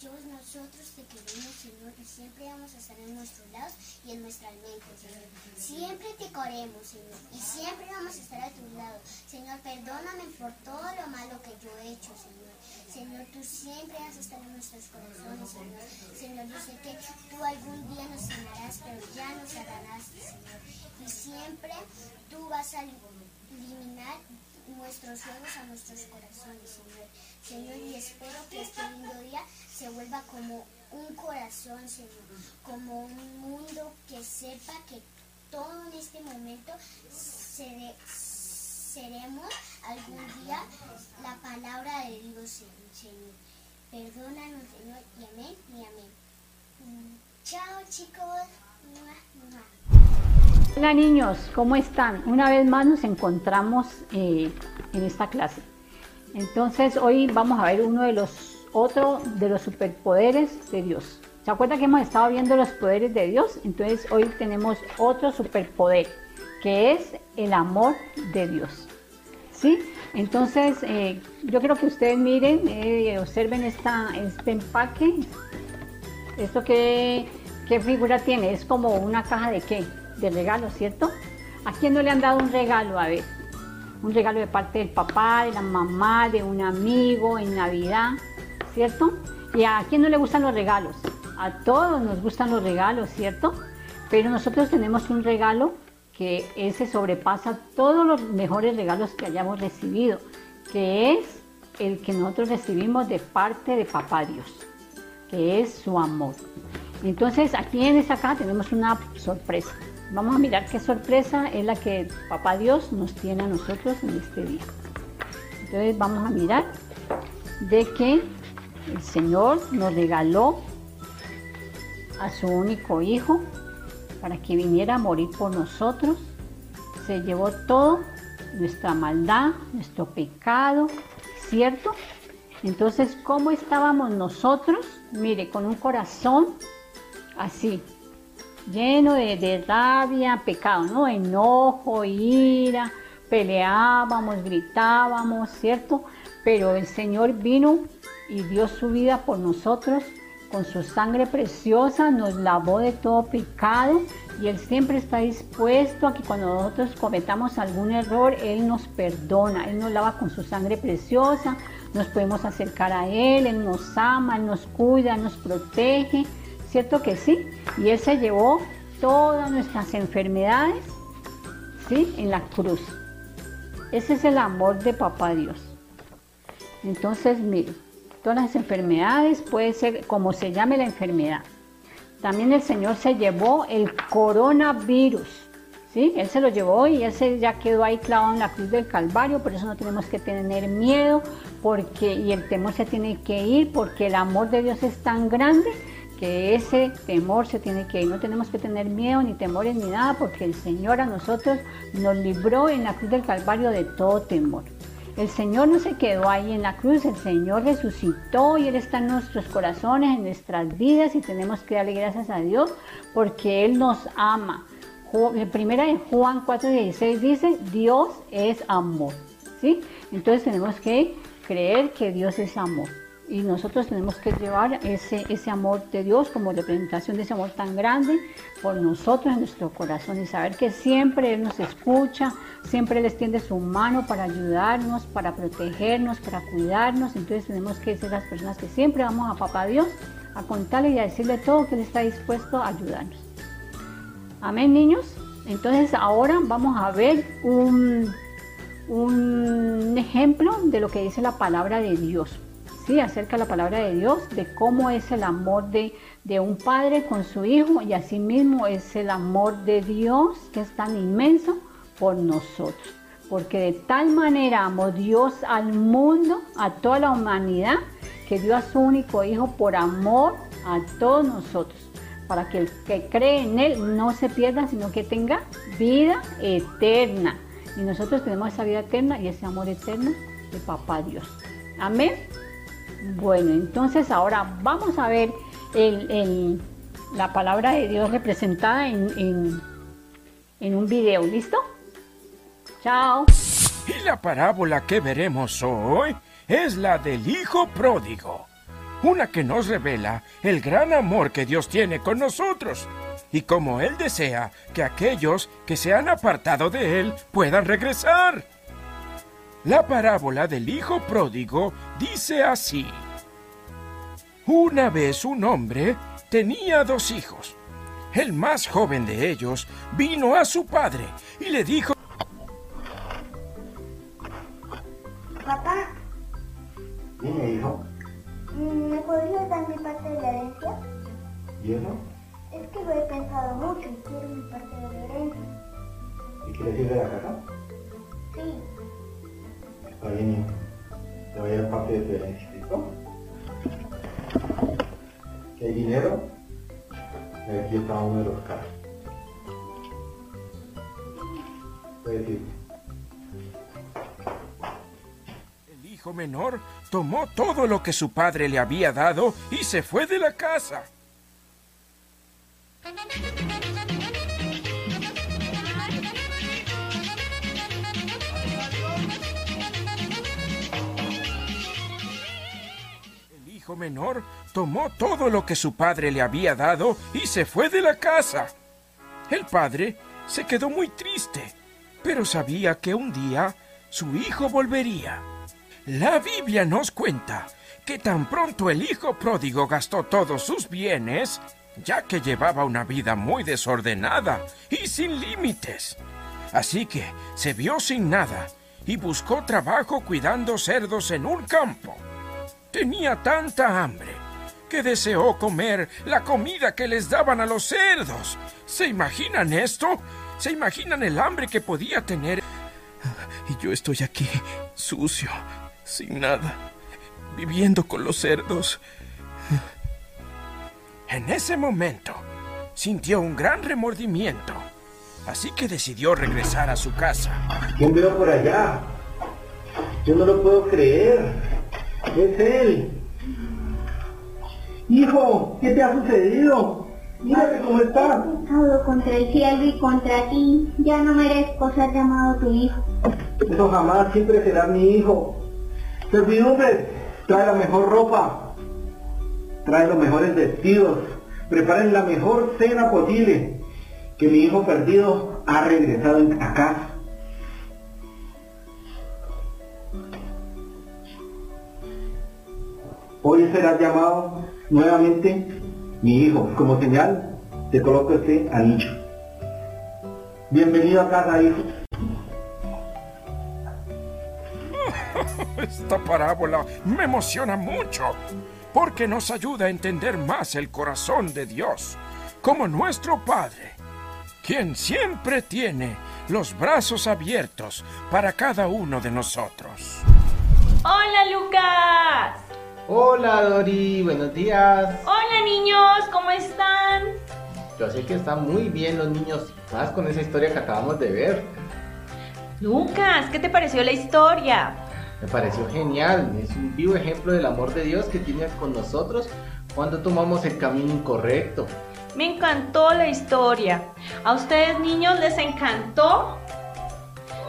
yo, nosotros te queremos, Señor, y siempre vamos a estar en nuestros lados y en nuestras mentes, Señor. Siempre te queremos, Señor, y siempre vamos a estar a tu lado. Señor, perdóname por todo lo malo que yo he hecho, Señor. Señor, tú siempre vas a estar en nuestros corazones, Señor. Señor, yo sé que tú algún día nos sanarás, pero ya nos sanarás, Señor. Y siempre tú vas a eliminar nuestros juegos a nuestros corazones, Señor. Señor, y espero que este lindo día se vuelva como un corazón, Señor, como un mundo que sepa que todo en este momento sere- seremos algún día la palabra de Dios, Señor. Perdónanos, Señor, y amén, y amén. Mm, Chao, chicos. Hola niños, ¿cómo están? Una vez más nos encontramos eh, en esta clase. Entonces hoy vamos a ver uno de los otro de los superpoderes de Dios. ¿Se acuerdan que hemos estado viendo los poderes de Dios? Entonces hoy tenemos otro superpoder que es el amor de Dios. ¿Sí? Entonces eh, yo quiero que ustedes miren, eh, observen esta, este empaque. ¿Esto qué, qué figura tiene? Es como una caja de qué? De regalo, ¿cierto? ¿A quién no le han dado un regalo? A ver, un regalo de parte del papá, de la mamá, de un amigo en Navidad, ¿cierto? ¿Y a quién no le gustan los regalos? A todos nos gustan los regalos, ¿cierto? Pero nosotros tenemos un regalo que ese sobrepasa todos los mejores regalos que hayamos recibido, que es el que nosotros recibimos de parte de Papá Dios, que es su amor. Entonces aquí en esta acá tenemos una sorpresa. Vamos a mirar qué sorpresa es la que Papá Dios nos tiene a nosotros en este día. Entonces vamos a mirar de que el Señor nos regaló a su único hijo para que viniera a morir por nosotros. Se llevó todo, nuestra maldad, nuestro pecado, ¿cierto? Entonces, ¿cómo estábamos nosotros? Mire, con un corazón así, lleno de, rabia, pecado, ¿no? Enojo, ira, peleábamos, gritábamos, ¿cierto? Pero el Señor vino y dio su vida por nosotros con su sangre preciosa nos lavó de todo pecado y Él siempre está dispuesto a que cuando nosotros cometamos algún error, Él nos perdona, Él nos lava con su sangre preciosa, nos podemos acercar a Él, Él nos ama, Él nos cuida, nos protege, ¿cierto que sí? Y Él se llevó todas nuestras enfermedades, ¿sí? En la cruz. Ese es el amor de Papá Dios. Entonces, mire, todas las enfermedades, puede ser como se llame la enfermedad. También el Señor se llevó el coronavirus, ¿sí? Él se lo llevó y él se ya quedó ahí clavado en la cruz del Calvario, por eso no tenemos que tener miedo, porque y el temor se tiene que ir, porque el amor de Dios es tan grande que ese temor se tiene que ir. No tenemos que tener miedo ni temores ni nada, porque el Señor a nosotros nos libró en la cruz del Calvario de todo temor. El Señor no se quedó ahí en la cruz, el Señor resucitó y Él está en nuestros corazones, en nuestras vidas y tenemos que darle gracias a Dios porque Él nos ama. Primera de Juan 4:16 dice, Dios es amor. ¿sí? Entonces tenemos que creer que Dios es amor y nosotros tenemos que llevar ese, ese amor de Dios como representación de ese amor tan grande por nosotros en nuestro corazón y saber que siempre Él nos escucha, siempre Él extiende su mano para ayudarnos, para protegernos, para cuidarnos. Entonces tenemos que ser las personas que siempre vamos a Papá Dios a contarle y a decirle todo que Él está dispuesto a ayudarnos. Amén, niños. Entonces ahora vamos a ver un, un ejemplo de lo que dice la palabra de Dios. ¿Sí? acerca la palabra de Dios, de cómo es el amor de, de un padre con su hijo y asimismo es el amor de Dios que es tan inmenso por nosotros. Porque de tal manera amó Dios al mundo, a toda la humanidad, que dio a su único hijo por amor a todos nosotros, para que el que cree en él no se pierda, sino que tenga vida eterna. Y nosotros tenemos esa vida eterna y ese amor eterno de Papá Dios. Amén. Bueno, entonces ahora vamos a ver la palabra de Dios representada en, en un video. ¿Listo? Chao. Y la parábola que veremos hoy es la del Hijo Pródigo, una que nos revela el gran amor que Dios tiene con nosotros y cómo Él desea que aquellos que se han apartado de Él puedan regresar. La parábola del Hijo Pródigo dice así. Una vez un hombre tenía dos hijos. El más joven de ellos vino a su padre y le dijo... Papá. Dime, hijo. ¿Me podrías dar mi parte de la herencia? ¿Y eso? Es que lo he pensado mucho y quiero mi parte de la herencia. ¿Y quieres ir de la casa? Sí. Está bien, hijo. Te voy a dar parte de tu herencia, ¿listo? ¿Que hay dinero? Y aquí está uno de los casos. Puedes ir. El hijo menor tomó todo lo que su padre le había dado y se fue de la casa. Hijo menor tomó todo lo que su padre le había dado y se fue de la casa. El padre se quedó muy triste, pero sabía que un día su hijo volvería. La Biblia nos cuenta que tan pronto el hijo pródigo gastó todos sus bienes, ya que llevaba una vida muy desordenada y sin límites. Así que se vio sin nada y buscó trabajo cuidando cerdos en un campo. Tenía tanta hambre que deseó comer la comida que les daban a los cerdos. ¿Se imaginan esto? ¿Se imaginan el hambre que podía tener? Y yo estoy aquí, sucio, sin nada, viviendo con los cerdos. En ese momento, sintió un gran remordimiento, así que decidió regresar a su casa. ¿Quién veo por allá? Yo no lo puedo creer. Es él. Hijo, ¿qué te ha sucedido? Mírate cómo está. Pecado contra el cielo y contra ti. Ya no merezco ser llamado tu hijo. Eso jamás, siempre será mi hijo. Servidumbre, trae la mejor ropa. Trae los mejores vestidos. Preparen la mejor cena posible. Que mi hijo perdido ha regresado a casa. Hoy será llamado nuevamente mi hijo. Como señal, te coloco este anillo. Bienvenido a casa, hijo. Esta parábola me emociona mucho porque nos ayuda a entender más el corazón de Dios como nuestro Padre, quien siempre tiene los brazos abiertos para cada uno de nosotros. Hola Lucas. Hola Dori, buenos días. Hola niños, ¿cómo están? Yo sé que están muy bien los niños, más con esa historia que acabamos de ver. Lucas, ¿qué te pareció la historia? Me pareció genial, es un vivo ejemplo del amor de Dios que tiene con nosotros cuando tomamos el camino incorrecto. Me encantó la historia. ¿A ustedes niños les encantó?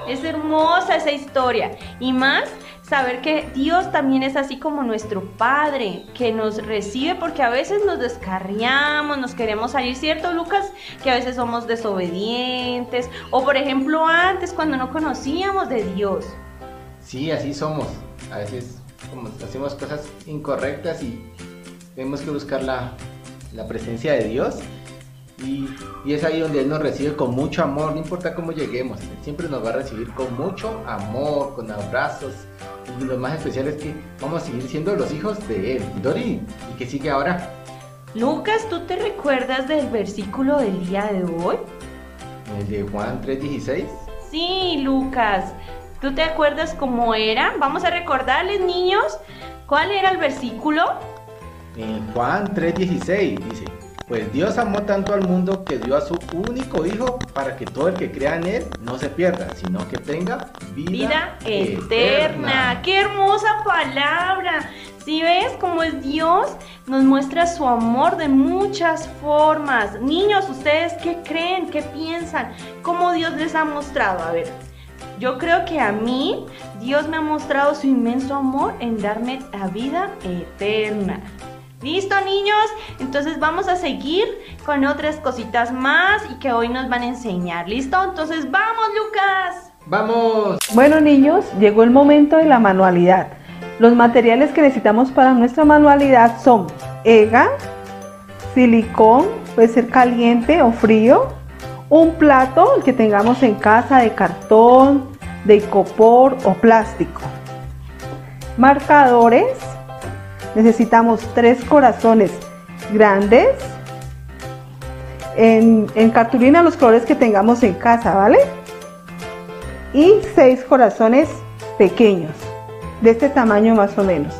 Es hermosa esa historia. Y más saber que Dios también es así como nuestro Padre, que nos recibe porque a veces nos descarriamos, nos queremos salir, ¿cierto Lucas? Que a veces somos desobedientes o por ejemplo antes cuando no conocíamos de Dios. Sí, así somos. A veces hacemos cosas incorrectas y tenemos que buscar la, la presencia de Dios. Y, y, es ahí donde Él nos recibe con mucho amor, no importa cómo lleguemos, Él siempre nos va a recibir con mucho amor, con abrazos. Lo más especial es que vamos a seguir siendo los hijos de Él. Dori, ¿y qué sigue ahora? Lucas, ¿tú te recuerdas del versículo del día de hoy? ¿El de Juan 3:16? Sí, Lucas. ¿Tú te acuerdas cómo era? Vamos a recordarles, niños, ¿cuál era el versículo? En Juan 3:16 dice, pues Dios amó tanto al mundo que dio a su único Hijo para que todo el que crea en Él no se pierda, sino que tenga vida, vida eterna. ¡Qué hermosa palabra! Si ves cómo es Dios, nos muestra su amor de muchas formas. Niños, ¿ustedes qué creen? ¿Qué piensan? ¿Cómo Dios les ha mostrado? A ver, yo creo que a mí Dios me ha mostrado su inmenso amor en darme la vida eterna. ¿Listo niños? Entonces vamos a seguir con otras cositas más y que hoy nos van a enseñar. ¿Listo? Entonces vamos Lucas. Vamos. Bueno niños, llegó el momento de la manualidad. Los materiales que necesitamos para nuestra manualidad son EGA, silicón, puede ser caliente o frío, un plato, el que tengamos en casa de cartón, de icopor o plástico, marcadores, necesitamos tres corazones grandes, en, cartulina los colores que tengamos en casa, ¿vale? Y seis corazones pequeños, de este tamaño más o menos.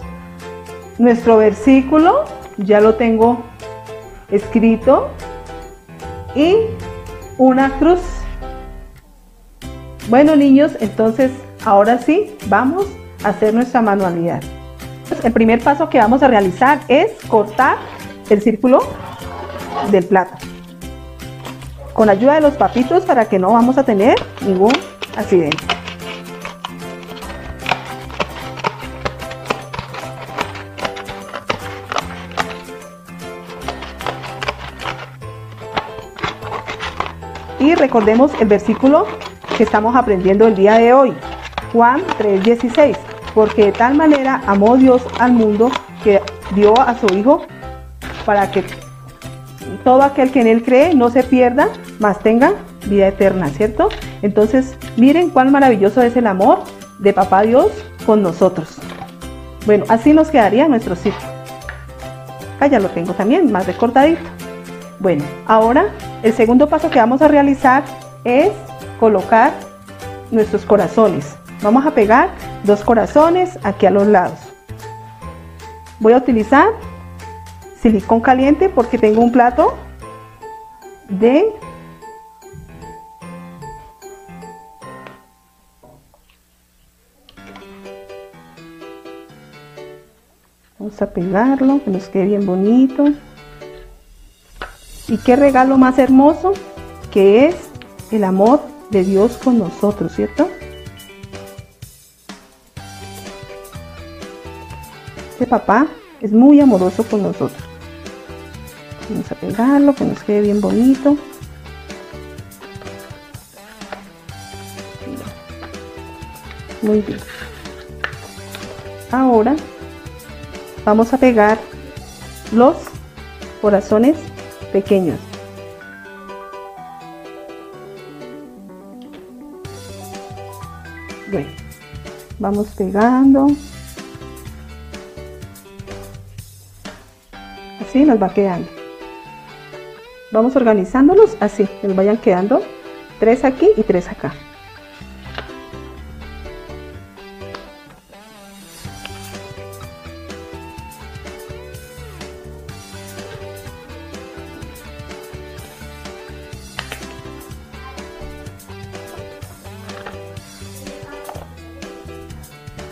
Nuestro versículo ya lo tengo escrito y una cruz. Bueno niños, entonces ahora sí vamos a hacer nuestra manualidad. El primer paso que vamos a realizar es cortar el círculo del plato. Con ayuda de los papitos para que no vamos a tener ningún accidente. Y recordemos el versículo que estamos aprendiendo el día de hoy, Juan 3:16, porque de tal manera amó Dios al mundo que dio a su Hijo para que todo aquel que en Él cree no se pierda, mas tenga vida eterna, ¿cierto? Entonces, miren cuán maravilloso es el amor de Papá Dios con nosotros. Bueno, así nos quedaría nuestro círculo. Acá ya lo tengo también, más recortadito. Bueno, ahora el segundo paso que vamos a realizar es colocar nuestros corazones. Vamos a pegar dos corazones aquí a los lados. Voy a utilizar silicón caliente porque tengo un plato de Vamos a pegarlo, que nos quede bien bonito. Y qué regalo más hermoso que es el amor de Dios con nosotros, ¿cierto? Este papá es muy amoroso con nosotros. Vamos a pegarlo, que nos quede bien bonito. Muy bien. Ahora vamos a pegar los corazones pequeños. Bueno, vamos pegando. Así nos va quedando. Vamos organizándolos así, que nos vayan quedando tres aquí y tres acá.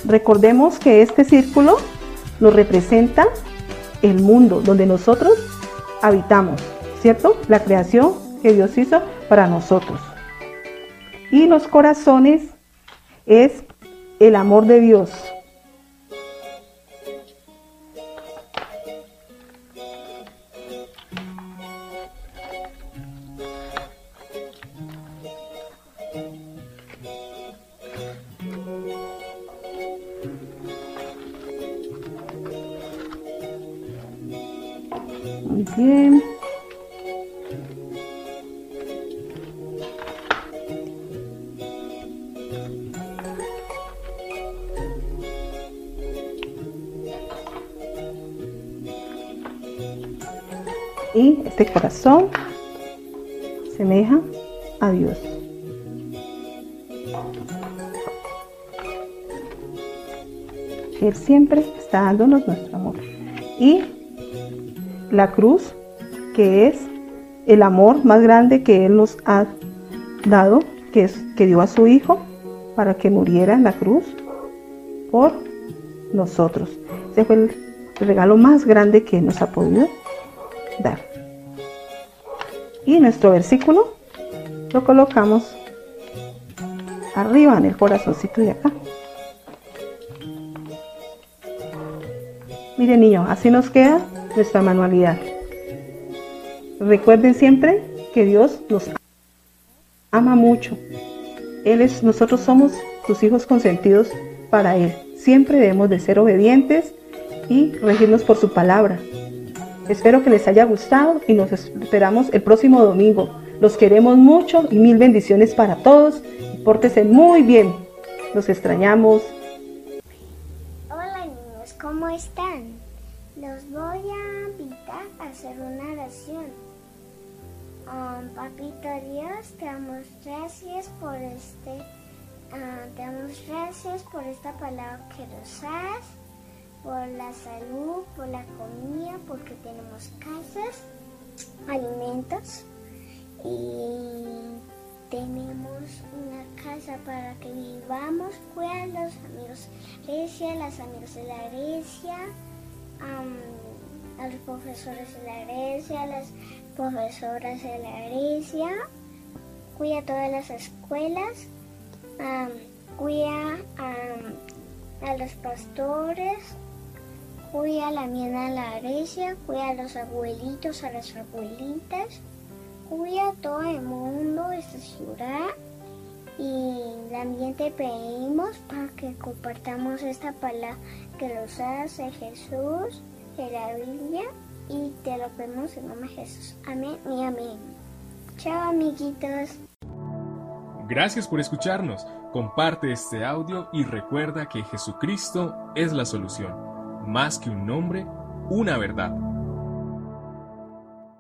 Recordemos que este círculo nos representa el mundo donde nosotros habitamos, ¿cierto? La creación que Dios hizo para nosotros. Y los corazones es el amor de Dios. Siempre está dándonos nuestro amor. Y la cruz, que es el amor más grande que Él nos ha dado, que es que dio a su Hijo para que muriera en la cruz por nosotros. Ese fue el regalo más grande que nos ha podido dar. Y nuestro versículo lo colocamos arriba en el corazoncito de acá. Mire niño, así nos queda nuestra manualidad. Recuerden siempre que Dios nos ama mucho. Él es, nosotros somos sus hijos consentidos para Él. Siempre debemos de ser obedientes y regirnos por su palabra. Espero que les haya gustado y nos esperamos el próximo domingo. Los queremos mucho y mil bendiciones para todos. Pórtense muy bien. Los extrañamos. Hola niños, ¿cómo están? Um, papito Dios, te damos gracias por este, ah, te damos gracias por esta palabra que nos das, por la salud, por la comida, porque tenemos casas, alimentos y tenemos una casa para que vivamos. Cuida los amigos de la iglesia, las amigas de la iglesia, am, a los profesores de la iglesia, las la iglesia. Cuida todas las escuelas. cuida a los pastores. Cuida a la miena de la iglesia. Cuida a los abuelitos, a las abuelitas cuida a todo el mundo esta ciudad y también te pedimos para que compartamos esta palabra que nos hace Jesús de la Biblia y te lo pedimos en nombre de Jesús. Amén y amén. Chao amiguitos. Gracias por escucharnos. Comparte este audio y recuerda que Jesucristo es la solución. Más que un nombre, una verdad.